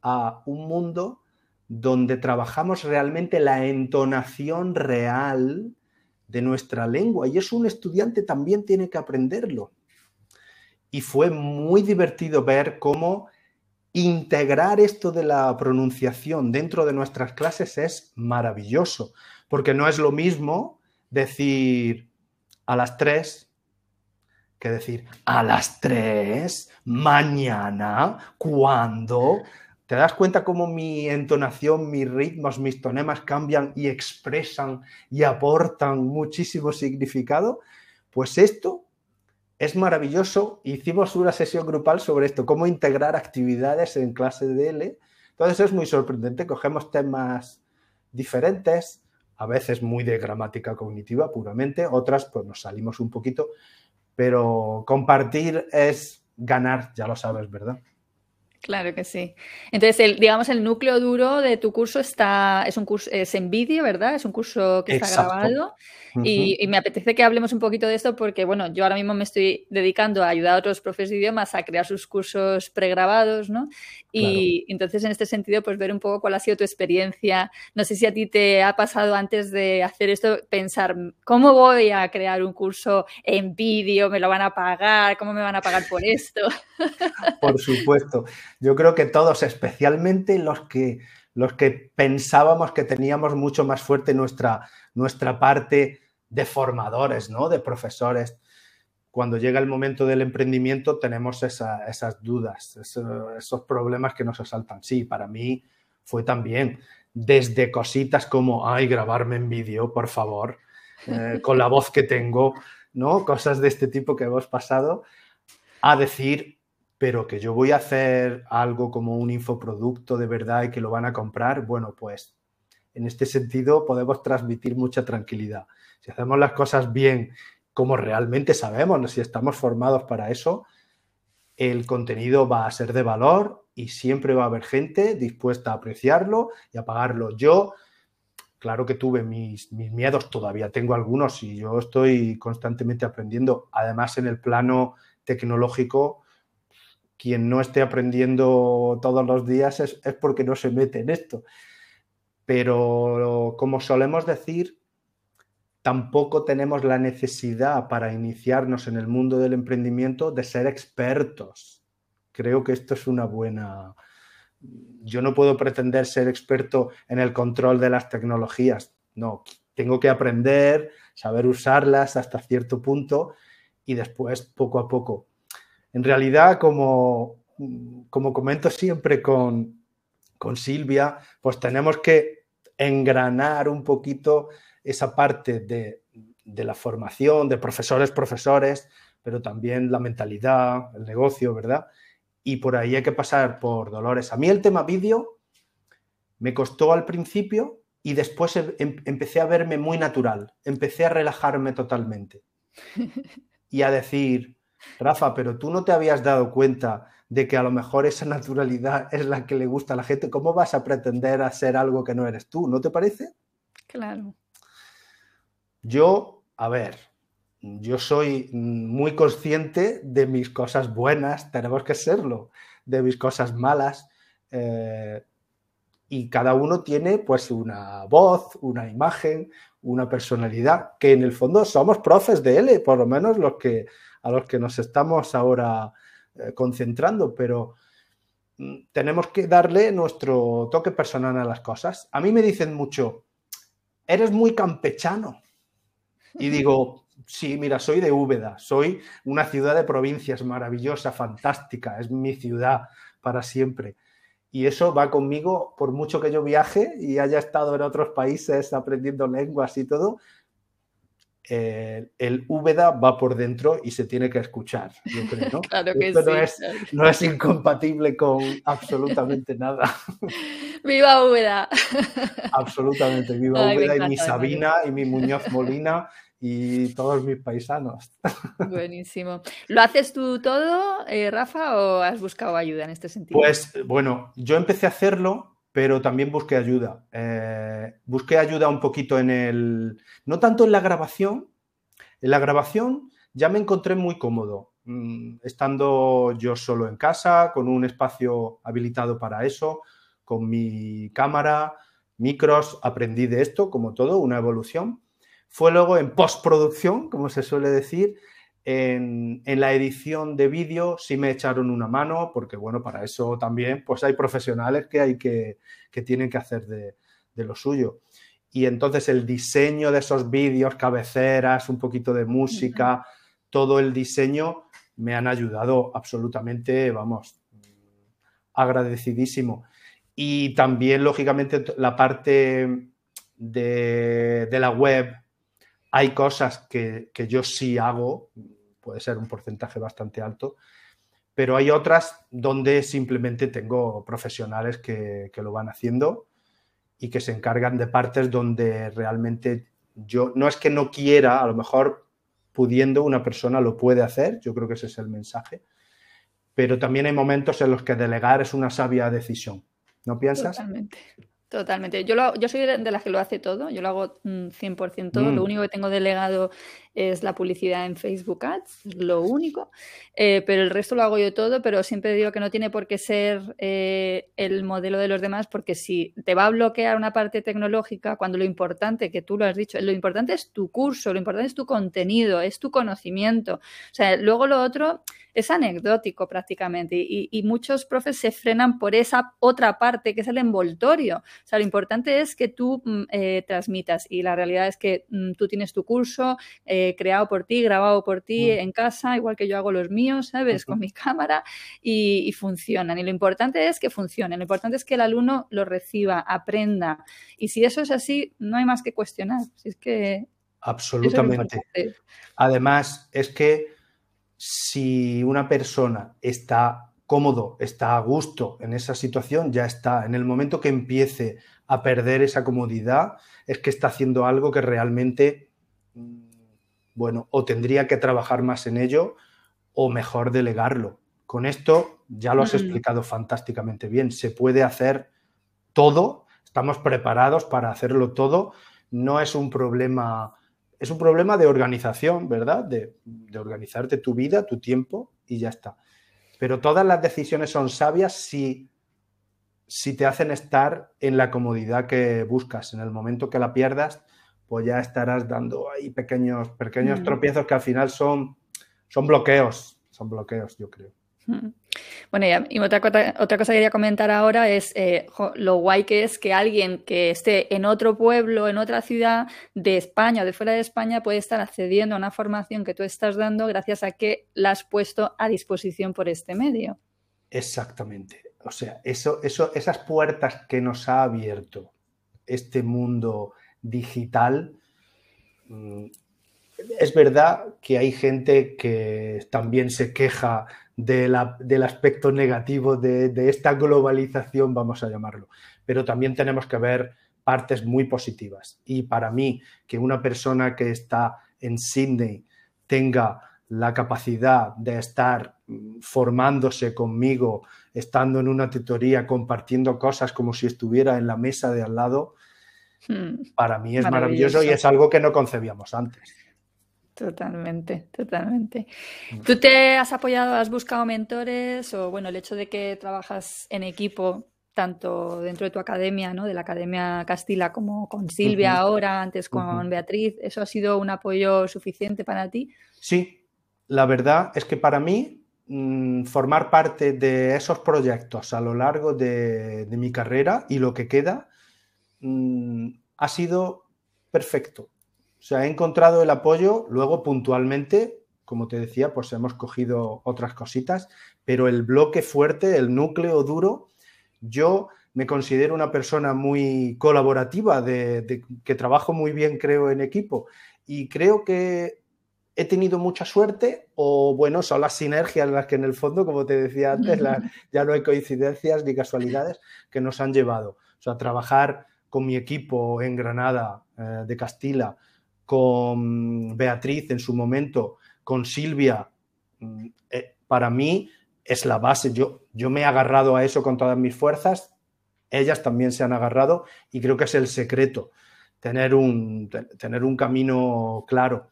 a un mundo donde trabajamos realmente la entonación real de nuestra lengua y eso un estudiante también tiene que aprenderlo. Y fue muy divertido ver cómo integrar esto de la pronunciación dentro de nuestras clases es maravilloso, porque no es lo mismo decir a las tres que decir a las tres, mañana, cuando, ¿Te das cuenta cómo mi entonación, mis ritmos, mis tonemas cambian y expresan y aportan muchísimo significado? Pues esto es maravilloso. Hicimos una sesión grupal sobre esto, cómo integrar actividades en clase de L. Entonces es muy sorprendente. Cogemos temas diferentes, a veces muy de gramática cognitiva puramente, otras pues nos salimos un poquito, pero compartir es ganar, ya lo sabes, ¿verdad? Claro que sí. Entonces, el, digamos, el núcleo duro de tu curso está, es un curso, es en vídeo, ¿verdad? Es un curso que está grabado. Y, me apetece que hablemos un poquito de esto porque, bueno, yo ahora mismo me estoy dedicando a ayudar a otros profes de idiomas a crear sus cursos pregrabados, ¿no? Y entonces, en este sentido, pues ver un poco cuál ha sido tu experiencia. No sé si a ti te ha pasado antes de hacer esto, pensar, ¿cómo voy a crear un curso en vídeo? ¿Me lo van a pagar? ¿Cómo me van a pagar por esto? Por supuesto. Yo creo que todos, especialmente los que, los que pensábamos que teníamos mucho más fuerte nuestra, nuestra parte de formadores, ¿no? de profesores. Cuando llega el momento del emprendimiento tenemos esas dudas, esos, problemas que nos asaltan. Sí, para mí fue también desde cositas como, ay, grabarme en vídeo, por favor, eh, (laughs) con la voz que tengo, ¿no? Cosas de este tipo que hemos pasado, a decir, pero que yo voy a hacer algo como un infoproducto de verdad y que lo van a comprar, bueno, pues en este sentido podemos transmitir mucha tranquilidad. Si hacemos las cosas bien, como realmente sabemos, si estamos formados para eso, el contenido va a ser de valor y siempre va a haber gente dispuesta a apreciarlo y a pagarlo. Yo, claro que tuve mis, mis miedos, todavía tengo algunos y yo estoy constantemente aprendiendo. Además, en el plano tecnológico, quien no esté aprendiendo todos los días es, porque no se mete en esto. Pero como solemos decir, tampoco tenemos la necesidad para iniciarnos en el mundo del emprendimiento de ser expertos. Creo que esto es una buena... Yo no puedo pretender ser experto en el control de las tecnologías. No, tengo que aprender, saber usarlas hasta cierto punto y después, poco a poco, en realidad, como, como comento siempre con, con Silvia, pues tenemos que engranar un poquito esa parte de, de, la formación, de profesores, profesores, pero también la mentalidad, el negocio, ¿verdad? Y por ahí hay que pasar por dolores. A mí el tema vídeo me costó al principio y después em, empecé a verme muy natural, empecé a relajarme totalmente. (laughs) y a decir, Rafa, pero tú no te habías dado cuenta de que a lo mejor esa naturalidad es la que le gusta a la gente, ¿cómo vas a pretender hacer algo que no eres tú? ¿No te parece? Claro. Yo, a ver, yo soy muy consciente de mis cosas buenas, tenemos que serlo, de mis cosas malas. Eh, y cada uno tiene pues una voz, una imagen, una personalidad, que en el fondo somos profes de él, por lo menos los que, a los que nos estamos ahora eh, concentrando, pero mm, tenemos que darle nuestro toque personal a las cosas. A mí me dicen mucho, eres muy campechano. Y (laughs) digo, sí, mira, soy de Úbeda, soy una ciudad de provincias maravillosa, fantástica, es mi ciudad para siempre. Y eso va conmigo por mucho que yo viaje y haya estado en otros países aprendiendo lenguas y todo, el Úbeda va por dentro y se tiene que escuchar, yo creo, (laughs) claro que sí. no, es, incompatible con absolutamente nada. (laughs) ¡Viva Úbeda! Absolutamente, viva Úbeda y mi Sabina y mi Muñoz Molina y todos mis paisanos. Buenísimo. ¿Lo haces tú todo, eh, Rafa, o has buscado ayuda en este sentido? Pues bueno, yo empecé a hacerlo pero también busqué ayuda. Eh, busqué ayuda un poquito en el, no tanto en la grabación, en la grabación ya me encontré muy cómodo, mm, estando yo solo en casa, con un espacio habilitado para eso, con mi cámara, micros, aprendí de esto, como todo, una evolución. Fue luego en postproducción, como se suele decir, en, la edición de vídeo sí me echaron una mano, porque bueno, para eso también pues hay profesionales que hay que, que tienen que hacer de, lo suyo. Y entonces el diseño de esos vídeos, cabeceras, un poquito de música, todo el diseño me han ayudado absolutamente, vamos, agradecidísimo. Y también, lógicamente, la parte de, de la web, hay cosas que, yo sí hago, puede ser un porcentaje bastante alto, pero hay otras donde simplemente tengo profesionales que, lo van haciendo y que se encargan de partes donde realmente yo, no es que no quiera, a lo mejor pudiendo una persona lo puede hacer, yo creo que ese es el mensaje, pero también hay momentos en los que delegar es una sabia decisión. ¿No piensas? Totalmente. Totalmente. Yo, yo soy de las que lo hace todo, yo lo hago 100% mm, todo. Lo mm. único que tengo delegado es la publicidad en Facebook Ads, lo único, eh, pero el resto lo hago yo todo, pero siempre digo que no tiene por qué ser eh, el modelo de los demás, porque si te va a bloquear una parte tecnológica, cuando lo importante, que tú lo has dicho, lo importante es tu curso, lo importante es tu contenido, es tu conocimiento. O sea, luego lo otro es anecdótico prácticamente y, muchos profes se frenan por esa otra parte que es el envoltorio. O sea, lo importante es que tú mm, eh, transmitas y la realidad es que mm, tú tienes tu curso, creado por ti, grabado por ti mm. en casa, igual que yo hago los míos, ¿sabes? Con mi (laughs) cámara y, funcionan. Y lo importante es que funcionen, lo importante es que el alumno lo reciba, aprenda. Y si eso es así, no hay más que cuestionar. Si es que... Absolutamente. Además, es que si una persona está cómodo, está a gusto en esa situación, ya está. En el momento que empiece a perder esa comodidad, es que está haciendo algo que realmente bueno, o tendría que trabajar más en ello o mejor delegarlo. Con esto ya lo has explicado fantásticamente bien. Se puede hacer todo, estamos preparados para hacerlo todo. No es un problema, es un problema de organización, ¿verdad? De, de organizarte tu vida, tu tiempo y ya está. Pero todas las decisiones son sabias si, si te hacen estar en la comodidad que buscas. En el momento que la pierdas, pues ya estarás dando ahí pequeños, pequeños mm. tropiezos que al final son, son bloqueos, son bloqueos, yo creo. Mm. Bueno, y otra, cosa, otra cosa que quería comentar ahora es eh, lo guay que es que alguien que esté en otro pueblo, en otra ciudad de España o de fuera de España puede estar accediendo a una formación que tú estás dando gracias a que la has puesto a disposición por este medio. Exactamente. O sea, eso, eso, esas puertas que nos ha abierto este mundo digital. Mm, es verdad que hay gente que también se queja del aspecto negativo de, esta globalización, vamos a llamarlo, pero también tenemos que ver partes muy positivas. Y para mí, que una persona que está en Sydney tenga la capacidad de estar mm, formándose conmigo, estando en una tutoría, compartiendo cosas como si estuviera en la mesa de al lado, hmm. para mí es maravilloso. y es algo que no concebíamos antes. Totalmente, totalmente. Mm. ¿Tú te has apoyado, has buscado mentores o bueno, el hecho de que trabajas en equipo tanto dentro de tu academia, ¿no? de la Academia Castilla, como con Silvia ahora, antes con Beatriz, ¿eso ha sido un apoyo suficiente para ti? Sí, la verdad es que para mí mm, formar parte de esos proyectos a lo largo de, mi carrera y lo que queda mm, ha sido perfecto. O sea, he encontrado el apoyo, luego puntualmente, como te decía, pues hemos cogido otras cositas, pero el bloque fuerte, el núcleo duro, yo me considero una persona muy colaborativa, de, que trabajo muy bien, creo, en equipo. Y creo que he tenido mucha suerte o, bueno, son las sinergias las que en el fondo, como te decía antes, (laughs) ya no hay coincidencias ni casualidades que nos han llevado. O sea, trabajar con mi equipo en Granada, eh, de Castilla, con Beatriz en su momento, con Silvia, mm, eh, para mí es la base. Yo, yo me he agarrado a eso con todas mis fuerzas, ellas también se han agarrado y creo que es el secreto, tener un, tener un camino claro.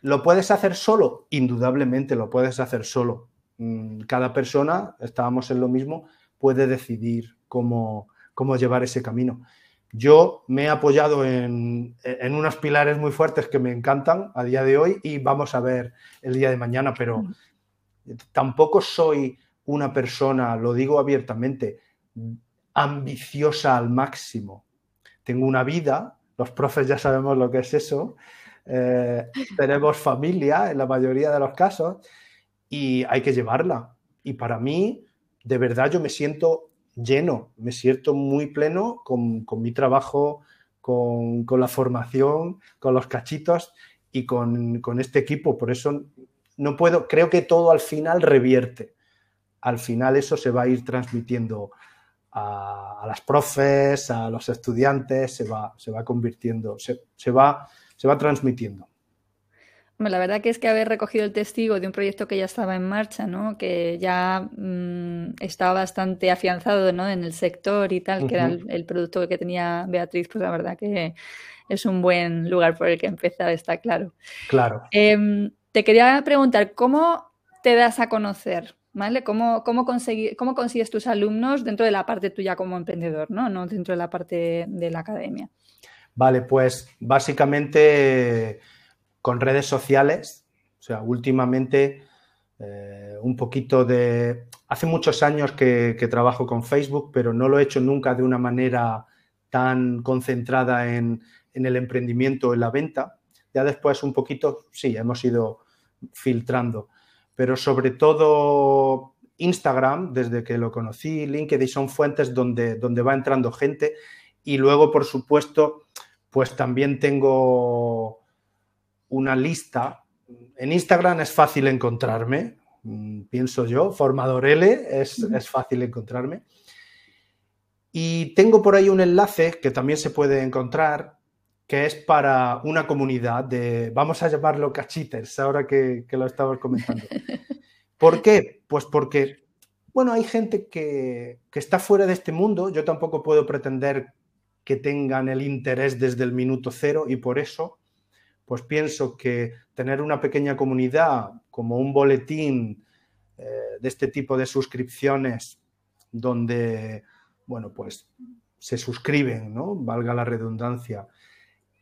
¿Lo puedes hacer solo? Indudablemente lo puedes hacer solo. Mm, cada persona, estábamos en lo mismo, puede decidir cómo, cómo llevar ese camino. Yo me he apoyado en, en, unos pilares muy fuertes que me encantan a día de hoy y vamos a ver el día de mañana, pero mm. Tampoco soy una persona, lo digo abiertamente, ambiciosa al máximo. Tengo una vida, los profes ya sabemos lo que es eso, eh, (laughs) tenemos familia en la mayoría de los casos y hay que llevarla. Y para mí, de verdad, yo me siento lleno, me siento muy pleno con, mi trabajo, con, la formación, con los cachitos y con, con este equipo. Por eso no puedo, creo que todo al final revierte. Al final eso se va a ir transmitiendo a, las profes, a los estudiantes, se va, se va convirtiendo, se, va, se va transmitiendo. La verdad que es que haber recogido el testigo de un proyecto que ya estaba en marcha, ¿no? que ya mm, estaba bastante afianzado ¿no? en el sector y tal, que era el, producto que tenía Beatriz, pues la verdad que es un buen lugar por el que empezar, está claro. Claro. Em, te quería preguntar, ¿cómo te das a conocer? ¿Vale? ¿Cómo, cómo, ¿Cómo consigues tus alumnos dentro de la parte tuya como emprendedor, ¿no? no dentro de la parte de la academia? Vale, pues básicamente con redes sociales, o sea, últimamente eh, un poquito de... Hace muchos años que, trabajo con Facebook, pero no lo he hecho nunca de una manera tan concentrada en, en el emprendimiento, en la venta. Ya después un poquito, sí, hemos ido filtrando. Pero sobre todo Instagram, desde que lo conocí, LinkedIn son fuentes donde, donde va entrando gente. Y luego, por supuesto, pues también tengo una lista. En Instagram es fácil encontrarme, mm, pienso yo, formador L, es, es fácil encontrarme. Y tengo por ahí un enlace que también se puede encontrar que es para una comunidad de, vamos a llamarlo cachiters, ahora que, lo estamos comentando. (laughs) ¿Por qué? Pues porque, bueno, hay gente que, que, está fuera de este mundo, yo tampoco puedo pretender que tengan el interés desde el minuto cero y por eso, pues pienso que tener una pequeña comunidad como un boletín eh, de este tipo de suscripciones donde, bueno, pues se suscriben, ¿no? Valga la redundancia.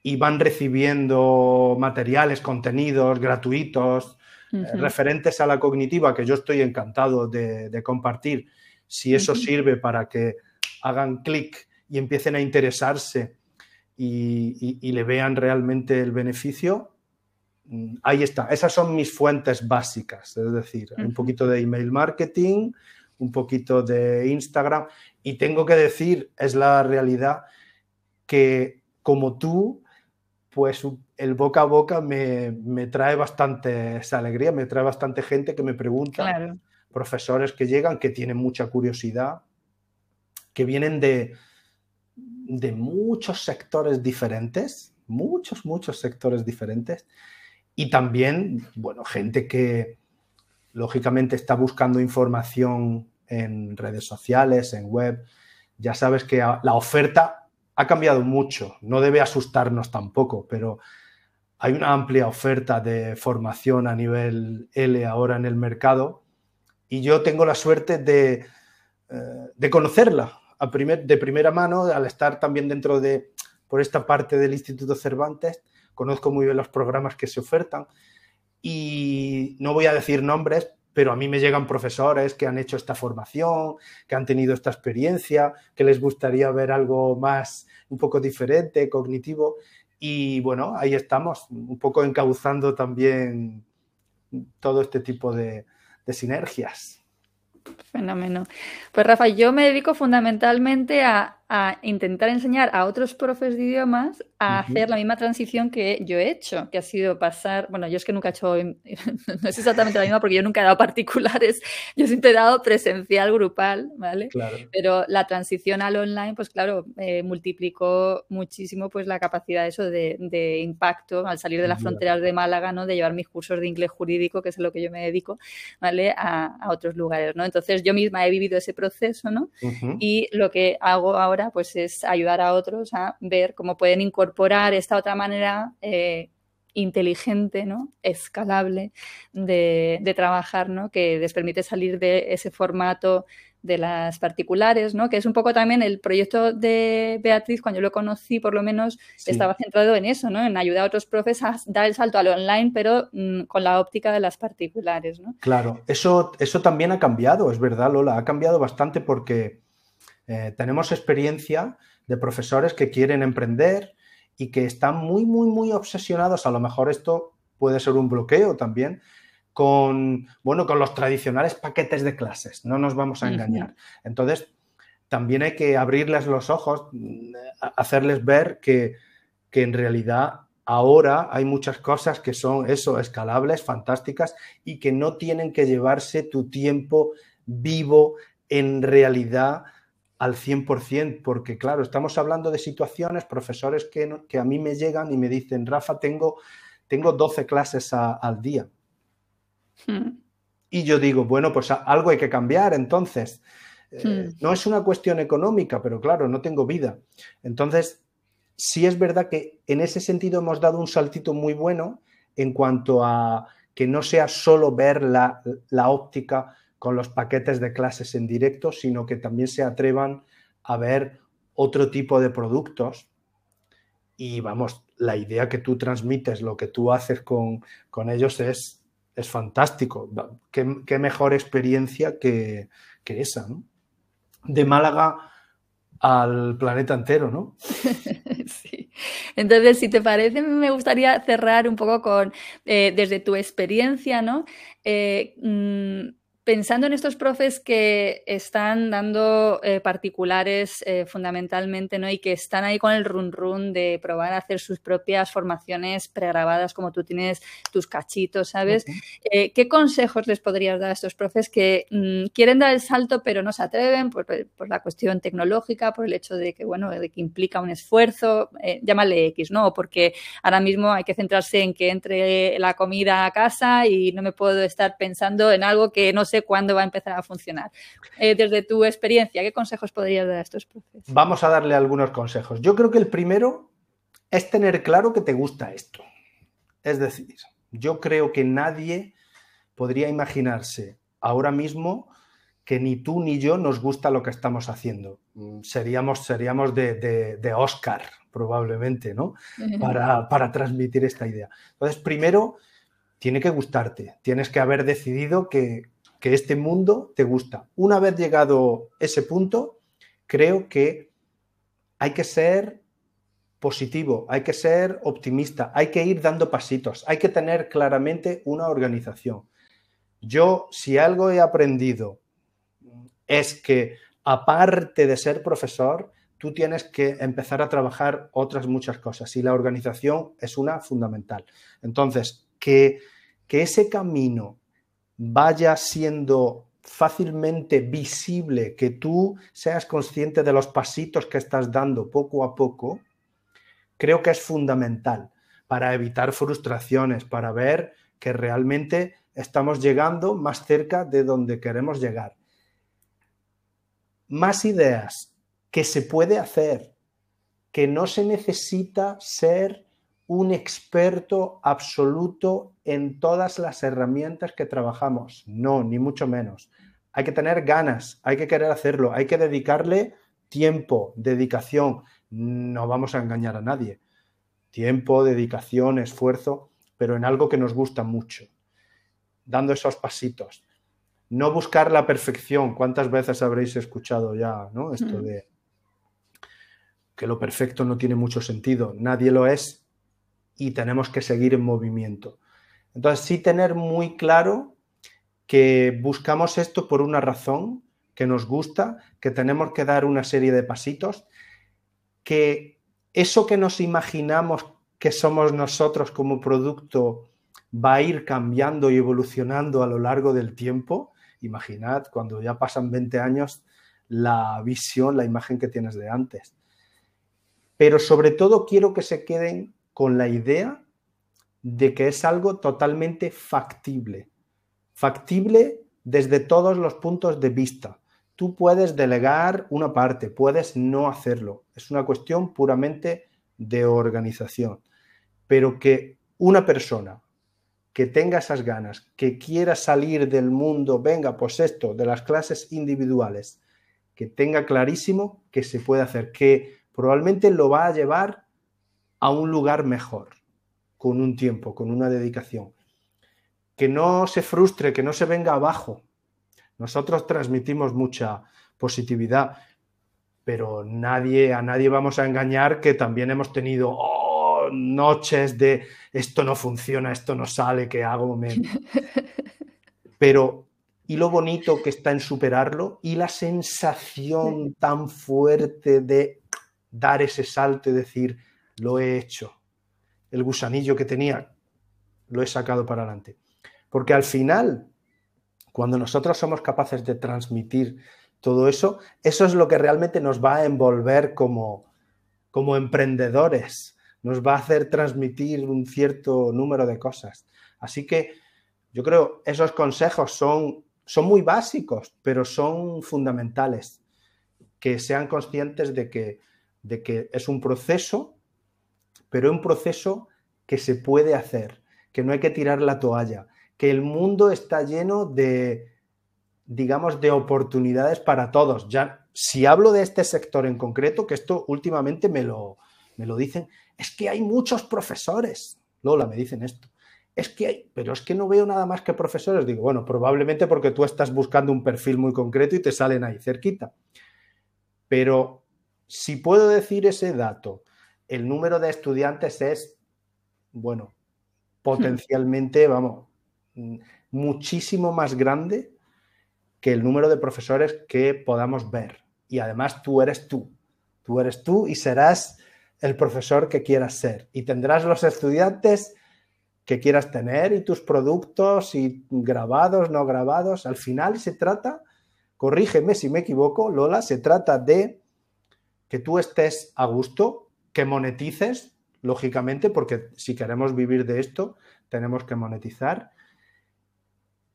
Y van recibiendo materiales, contenidos gratuitos, eh, referentes a la cognitiva, que yo estoy encantado de, compartir, si eso sirve para que hagan clic y empiecen a interesarse y, le vean realmente el beneficio, mm, ahí está. Esas son mis fuentes básicas, es decir, un poquito de email marketing, un poquito de Instagram y tengo que decir, es la realidad, que como tú, pues el boca a boca me, trae bastante esa alegría, me trae bastante gente que me pregunta, profesores que llegan, que tienen mucha curiosidad, que vienen de, de muchos sectores diferentes, muchos, muchos sectores diferentes, Y también, bueno, gente que lógicamente está buscando información en redes sociales, en web. Ya sabes que la oferta ha cambiado mucho, no debe asustarnos tampoco, pero hay una amplia oferta de formación a nivel L ahora en el mercado y yo tengo la suerte de, eh, conocerla de primera mano al estar también dentro de, por esta parte del Instituto Cervantes, conozco muy bien los programas que se ofertan y no voy a decir nombres, pero a mí me llegan profesores que han hecho esta formación, que han tenido esta experiencia, que les gustaría ver algo más, un poco diferente, cognitivo. Y bueno, ahí estamos, un poco encauzando también todo este tipo de, de sinergias. Fenómeno. Pues Rafa, yo me dedico fundamentalmente a a intentar enseñar a otros profes de idiomas a hacer la misma transición que yo he hecho, que ha sido pasar, bueno, yo es que nunca he hecho, (laughs) no es exactamente la misma porque yo nunca he dado particulares, (laughs) yo siempre he dado presencial grupal, ¿vale? Claro. Pero la transición al online, pues claro, eh, multiplicó muchísimo pues la capacidad eso de, impacto al salir de las fronteras de Málaga, ¿no? De llevar mis cursos de inglés jurídico, que es a lo que yo me dedico, ¿vale? A, otros lugares, ¿no? Entonces yo misma he vivido ese proceso, ¿no? Y lo que hago ahora pues es ayudar a otros a ver cómo pueden incorporar esta otra manera eh, inteligente, ¿no? escalable de, trabajar, ¿no? que les permite salir de ese formato de las particulares, ¿no? Que es un poco también el proyecto de Beatriz, cuando yo lo conocí, por lo menos, estaba centrado en eso, ¿no? En ayudar a otros profes a dar el salto al online, pero mm, con la óptica de las particulares, ¿no? Claro, eso, eso también ha cambiado, es verdad, Lola, ha cambiado bastante porque eh, tenemos experiencia de profesores que quieren emprender y que están muy, muy, muy obsesionados, a lo mejor esto puede ser un bloqueo también, con, bueno, con los tradicionales paquetes de clases, no nos vamos a engañar. Entonces, también hay que abrirles los ojos, hacerles ver que, que en realidad ahora hay muchas cosas que son eso, escalables, fantásticas y que no tienen que llevarse tu tiempo vivo en realidad al 100%, porque claro, estamos hablando de situaciones, profesores que, que a mí me llegan y me dicen, Rafa, tengo, tengo 12 clases al día. Hmm. Y yo digo, bueno, pues algo hay que cambiar, entonces. Eh, hmm. no es una cuestión económica, pero claro, no tengo vida. Entonces, sí es verdad que en ese sentido hemos dado un saltito muy bueno en cuanto a que no sea solo ver la, la óptica con los paquetes de clases en directo, sino que también se atrevan a ver otro tipo de productos. Y vamos, la idea que tú transmites, lo que tú haces con, ellos es, es fantástico. ¿Qué, mejor experiencia que, esa, ¿no? De Málaga al planeta entero, ¿no? (laughs) sí. Entonces, si te parece, me gustaría cerrar un poco con, eh, desde tu experiencia, ¿no? Eh, mm, Pensando en estos profes que están dando eh, particulares eh, fundamentalmente, ¿no? Y que están ahí con el run run de probar a hacer sus propias formaciones pregrabadas, como tú tienes tus cachitos, ¿sabes? Eh, ¿Qué consejos les podrías dar a estos profes que mm, quieren dar el salto pero no se atreven por, por, la cuestión tecnológica, por el hecho de que, bueno, de que implica un esfuerzo, llámale X, ¿no? Porque ahora mismo hay que centrarse en que entre la comida a casa y no me puedo estar pensando en algo que no cuándo va a empezar a funcionar. Eh, desde tu experiencia, ¿qué consejos podrías dar a estos profes? Vamos a darle algunos consejos. Yo creo que el primero es tener claro que te gusta esto. Es decir, yo creo que nadie podría imaginarse ahora mismo que ni tú ni yo nos gusta lo que estamos haciendo. Seríamos, seríamos de, Oscar, probablemente, ¿no? Para, para, transmitir esta idea. Entonces, primero, tiene que gustarte. Tienes que haber decidido que, que este mundo te gusta. Una vez llegado ese punto, creo que hay que ser positivo, hay que ser optimista, hay que ir dando pasitos, hay que tener claramente una organización. Yo, si algo he aprendido, es que aparte de ser profesor, tú tienes que empezar a trabajar otras muchas cosas y la organización es una fundamental. Entonces, que, que ese camino vaya siendo fácilmente visible, que tú seas consciente de los pasitos que estás dando poco a poco, creo que es fundamental para evitar frustraciones, para ver que realmente estamos llegando más cerca de donde queremos llegar. Más ideas que se puede hacer, que no se necesita ser un experto absoluto en todas las herramientas que trabajamos. No, ni mucho menos. Hay que tener ganas, hay que querer hacerlo, hay que dedicarle tiempo, dedicación. No vamos a engañar a nadie. Tiempo, dedicación, esfuerzo, pero en algo que nos gusta mucho. Dando esos pasitos. No buscar la perfección. ¿Cuántas veces habréis escuchado ya ¿no? esto de que lo perfecto no tiene mucho sentido? Nadie lo es y tenemos que seguir en movimiento. Entonces, sí tener muy claro que buscamos esto por una razón, que nos gusta, que tenemos que dar una serie de pasitos, que eso que nos imaginamos que somos nosotros como producto va a ir cambiando y evolucionando a lo largo del tiempo. Imaginad cuando ya pasan 20 años la visión, la imagen que tienes de antes. Pero sobre todo quiero que se queden con la idea de que es algo totalmente factible. Factible desde todos los puntos de vista. Tú puedes delegar una parte, puedes no hacerlo. Es una cuestión puramente de organización. Pero que una persona que tenga esas ganas, que quiera salir del mundo, venga, pues esto, de las clases individuales, que tenga clarísimo que se puede hacer, que probablemente lo va a llevar a un lugar mejor, con un tiempo, con una dedicación. Que no se frustre, que no se venga abajo. Nosotros transmitimos mucha positividad, pero nadie, a nadie vamos a engañar que también hemos tenido oh, noches de esto no funciona, esto no sale, ¿qué hago? (laughs) Pero, y lo bonito que está en superarlo y la sensación tan fuerte de dar ese salto y decir, lo he hecho. El gusanillo que tenía, lo he sacado para adelante. Porque al final, cuando nosotros somos capaces de transmitir todo eso, eso es lo que realmente nos va a envolver como, como emprendedores, nos va a hacer transmitir un cierto número de cosas. Así que yo creo esos consejos son, son muy básicos, pero son fundamentales. Que sean conscientes de que, de que es un proceso pero es un proceso que se puede hacer, que no hay que tirar la toalla, que el mundo está lleno de, digamos, de oportunidades para todos. Ya, si hablo de este sector en concreto, que esto últimamente me lo, me lo dicen, es que hay muchos profesores. Lola, me dicen esto. Es que hay, pero es que no veo nada más que profesores. Digo, bueno, probablemente porque tú estás buscando un perfil muy concreto y te salen ahí cerquita. Pero si puedo decir ese dato el número de estudiantes es, bueno, potencialmente, vamos, muchísimo más grande que el número de profesores que podamos ver. Y además tú eres tú, tú eres tú y serás el profesor que quieras ser. Y tendrás los estudiantes que quieras tener y tus productos y grabados, no grabados. Al final se trata, corrígeme si me equivoco, Lola, se trata de que tú estés a gusto, que monetices, lógicamente, porque si queremos vivir de esto, tenemos que monetizar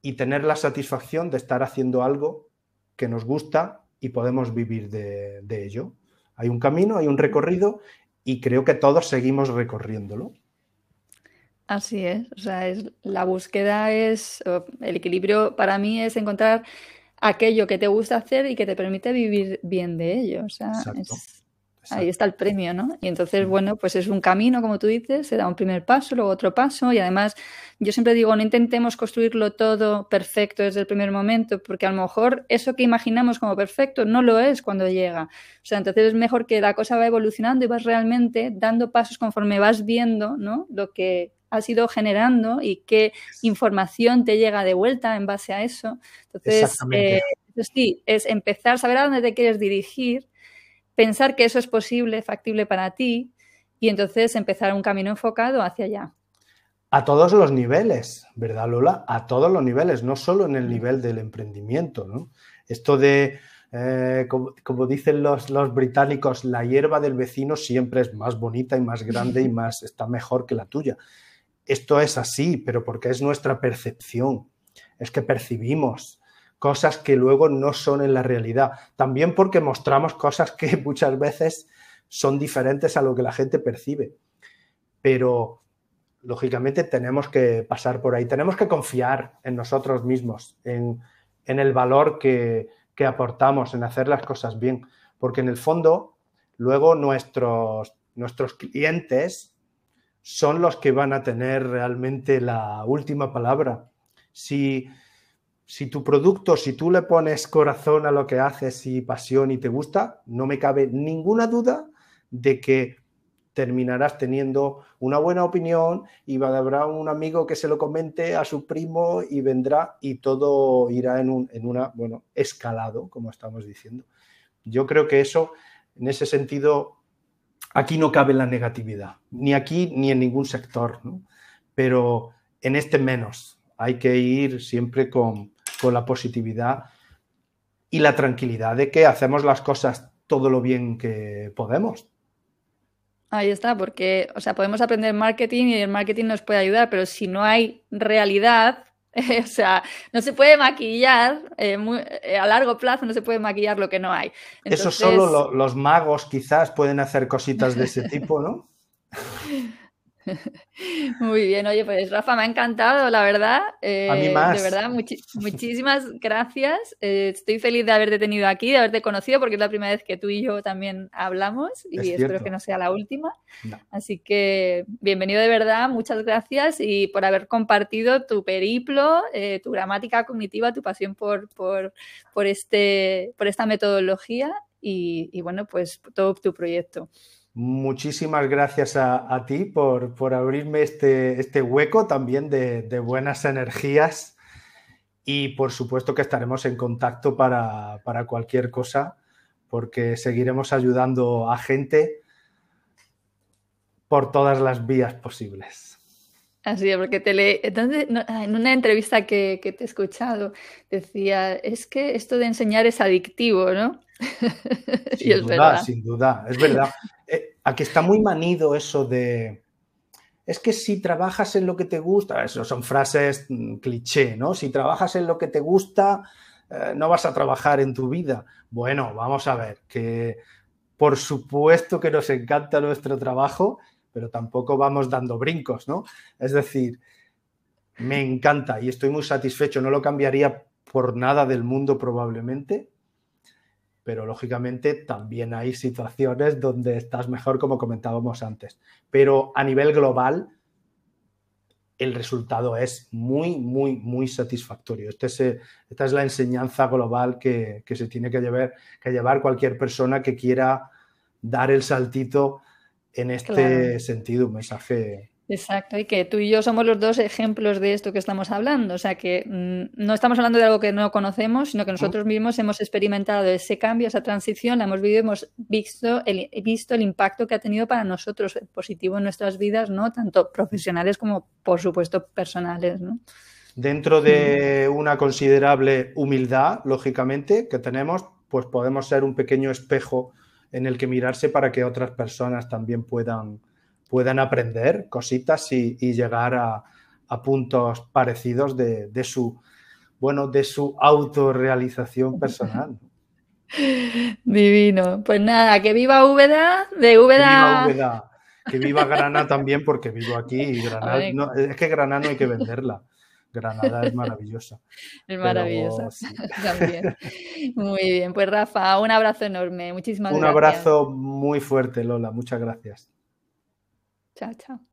y tener la satisfacción de estar haciendo algo que nos gusta y podemos vivir de, ello. Hay un camino, hay un recorrido y creo que todos seguimos recorriéndolo. Así es, o sea, es, la búsqueda es, el equilibrio para mí es encontrar aquello que te gusta hacer y que te permite vivir bien de ello. O sea, es, Ahí está el premio, ¿no? Y entonces, bueno, pues es un camino, como tú dices, se da un primer paso, luego otro paso, y además yo siempre digo, no intentemos construirlo todo perfecto desde el primer momento, porque a lo mejor eso que imaginamos como perfecto no lo es cuando llega. O sea, entonces es mejor que la cosa va evolucionando y vas realmente dando pasos conforme vas viendo, ¿no? Lo que has ido generando y qué información te llega de vuelta en base a eso. Entonces, eh, sí, es empezar a saber a dónde te quieres dirigir pensar que eso es posible, factible para ti y entonces empezar un camino enfocado hacia allá. A todos los niveles, ¿verdad, Lola? A todos los niveles, no solo en el nivel del emprendimiento, ¿no? Esto de Eh, como, dicen los, los, británicos, la hierba del vecino siempre es más bonita y más grande y (laughs) más está mejor que la tuya. Esto es así, pero porque es nuestra percepción, es que percibimos cosas que luego no son en la realidad. También porque mostramos cosas que (laughs) muchas veces son diferentes a lo que la gente percibe. Pero lógicamente tenemos que pasar por ahí, tenemos que confiar en nosotros mismos, en, en el valor que, aportamos en hacer las cosas bien, porque en el fondo luego nuestros, nuestros clientes son los que van a tener realmente la última palabra. Si, si tu producto, si tú le pones corazón a lo que haces y pasión y te gusta, no me cabe ninguna duda de que terminarás teniendo una buena opinión y habrá un amigo que se lo comente a su primo y vendrá y todo irá en, un, en una, bueno, escalado, como estamos diciendo. Yo creo que eso, en ese sentido, aquí no cabe la negatividad, ni aquí ni en ningún sector, pero en este menos. Hay que ir siempre con, con la positividad y la tranquilidad de que hacemos las cosas todo lo bien que podemos. Ahí está, porque, o sea, podemos aprender marketing y el marketing nos puede ayudar, pero si no hay realidad, (laughs) o sea, no se puede maquillar eh, eh, a largo plazo, no se puede maquillar lo que no hay. Eso solo los magos quizás pueden hacer cositas de ese tipo, ¿no? (laughs) (laughs) Muy bien, oye, pues Rafa, me ha encantado, la verdad. a mí eh, más. De verdad, (laughs) muchísimas gracias. Eh, estoy feliz de haberte tenido aquí, de haberte conocido, porque es la primera vez que tú y yo también hablamos y espero que no sea la última. Así que bienvenido de verdad, muchas gracias y por haber compartido tu periplo, eh, tu gramática cognitiva, tu pasión por, por, por, este, por esta metodología y, y bueno, pues todo tu proyecto. Muchísimas gracias a, ti por, abrirme este, este, hueco también de, buenas energías y por supuesto que estaremos en contacto para, cualquier cosa porque seguiremos ayudando a gente por todas las vías posibles. Así es, porque te le... Entonces, en una entrevista que, que, te he escuchado, decía, es que esto de enseñar es adictivo, ¿no? (laughs) Sin duda, sin duda, es verdad. (laughs) Eh, aquí está muy manido eso de. Es que si trabajas en lo que te gusta, eso son frases mm, cliché, ¿no? Si trabajas en lo que te gusta, eh, no vas a trabajar en tu vida. Bueno, vamos a ver, que por supuesto que nos encanta nuestro trabajo, pero tampoco vamos dando brincos, ¿no? Es decir, me encanta y estoy muy satisfecho, no lo cambiaría por nada del mundo probablemente, pero lógicamente también hay situaciones donde estás mejor, como comentábamos antes. Pero a nivel global, el resultado es muy, muy, muy satisfactorio. Este esta es la enseñanza global que, se tiene que llevar, que llevar cualquier persona que quiera dar el saltito en este sentido, un mensaje Exacto, y que tú y yo somos los dos ejemplos de esto que estamos hablando. O sea, que mm, no estamos hablando de algo que no conocemos, sino que nosotros mismos hemos experimentado ese cambio, esa transición, la hemos vivido, hemos visto el, visto el impacto que ha tenido para nosotros positivo en nuestras vidas, ¿no? Tanto profesionales como, por supuesto, personales, ¿no? Dentro de una considerable humildad, lógicamente, que tenemos, pues podemos ser un pequeño espejo en el que mirarse para que otras personas también puedan puedan aprender cositas y, llegar a, puntos parecidos de, su bueno de su autorrealización personal. (laughs) Divino. Pues nada, que viva Úbeda, de Úbeda. Que viva que viva Granada también, porque vivo aquí y Granada. es que Granada no hay que venderla. Granada es maravillosa. (laughs) Es maravillosa. (laughs) También. Muy bien, pues Rafa, un abrazo enorme. Muchísimas gracias. Un abrazo muy fuerte, Lola. Muchas gracias. 假唱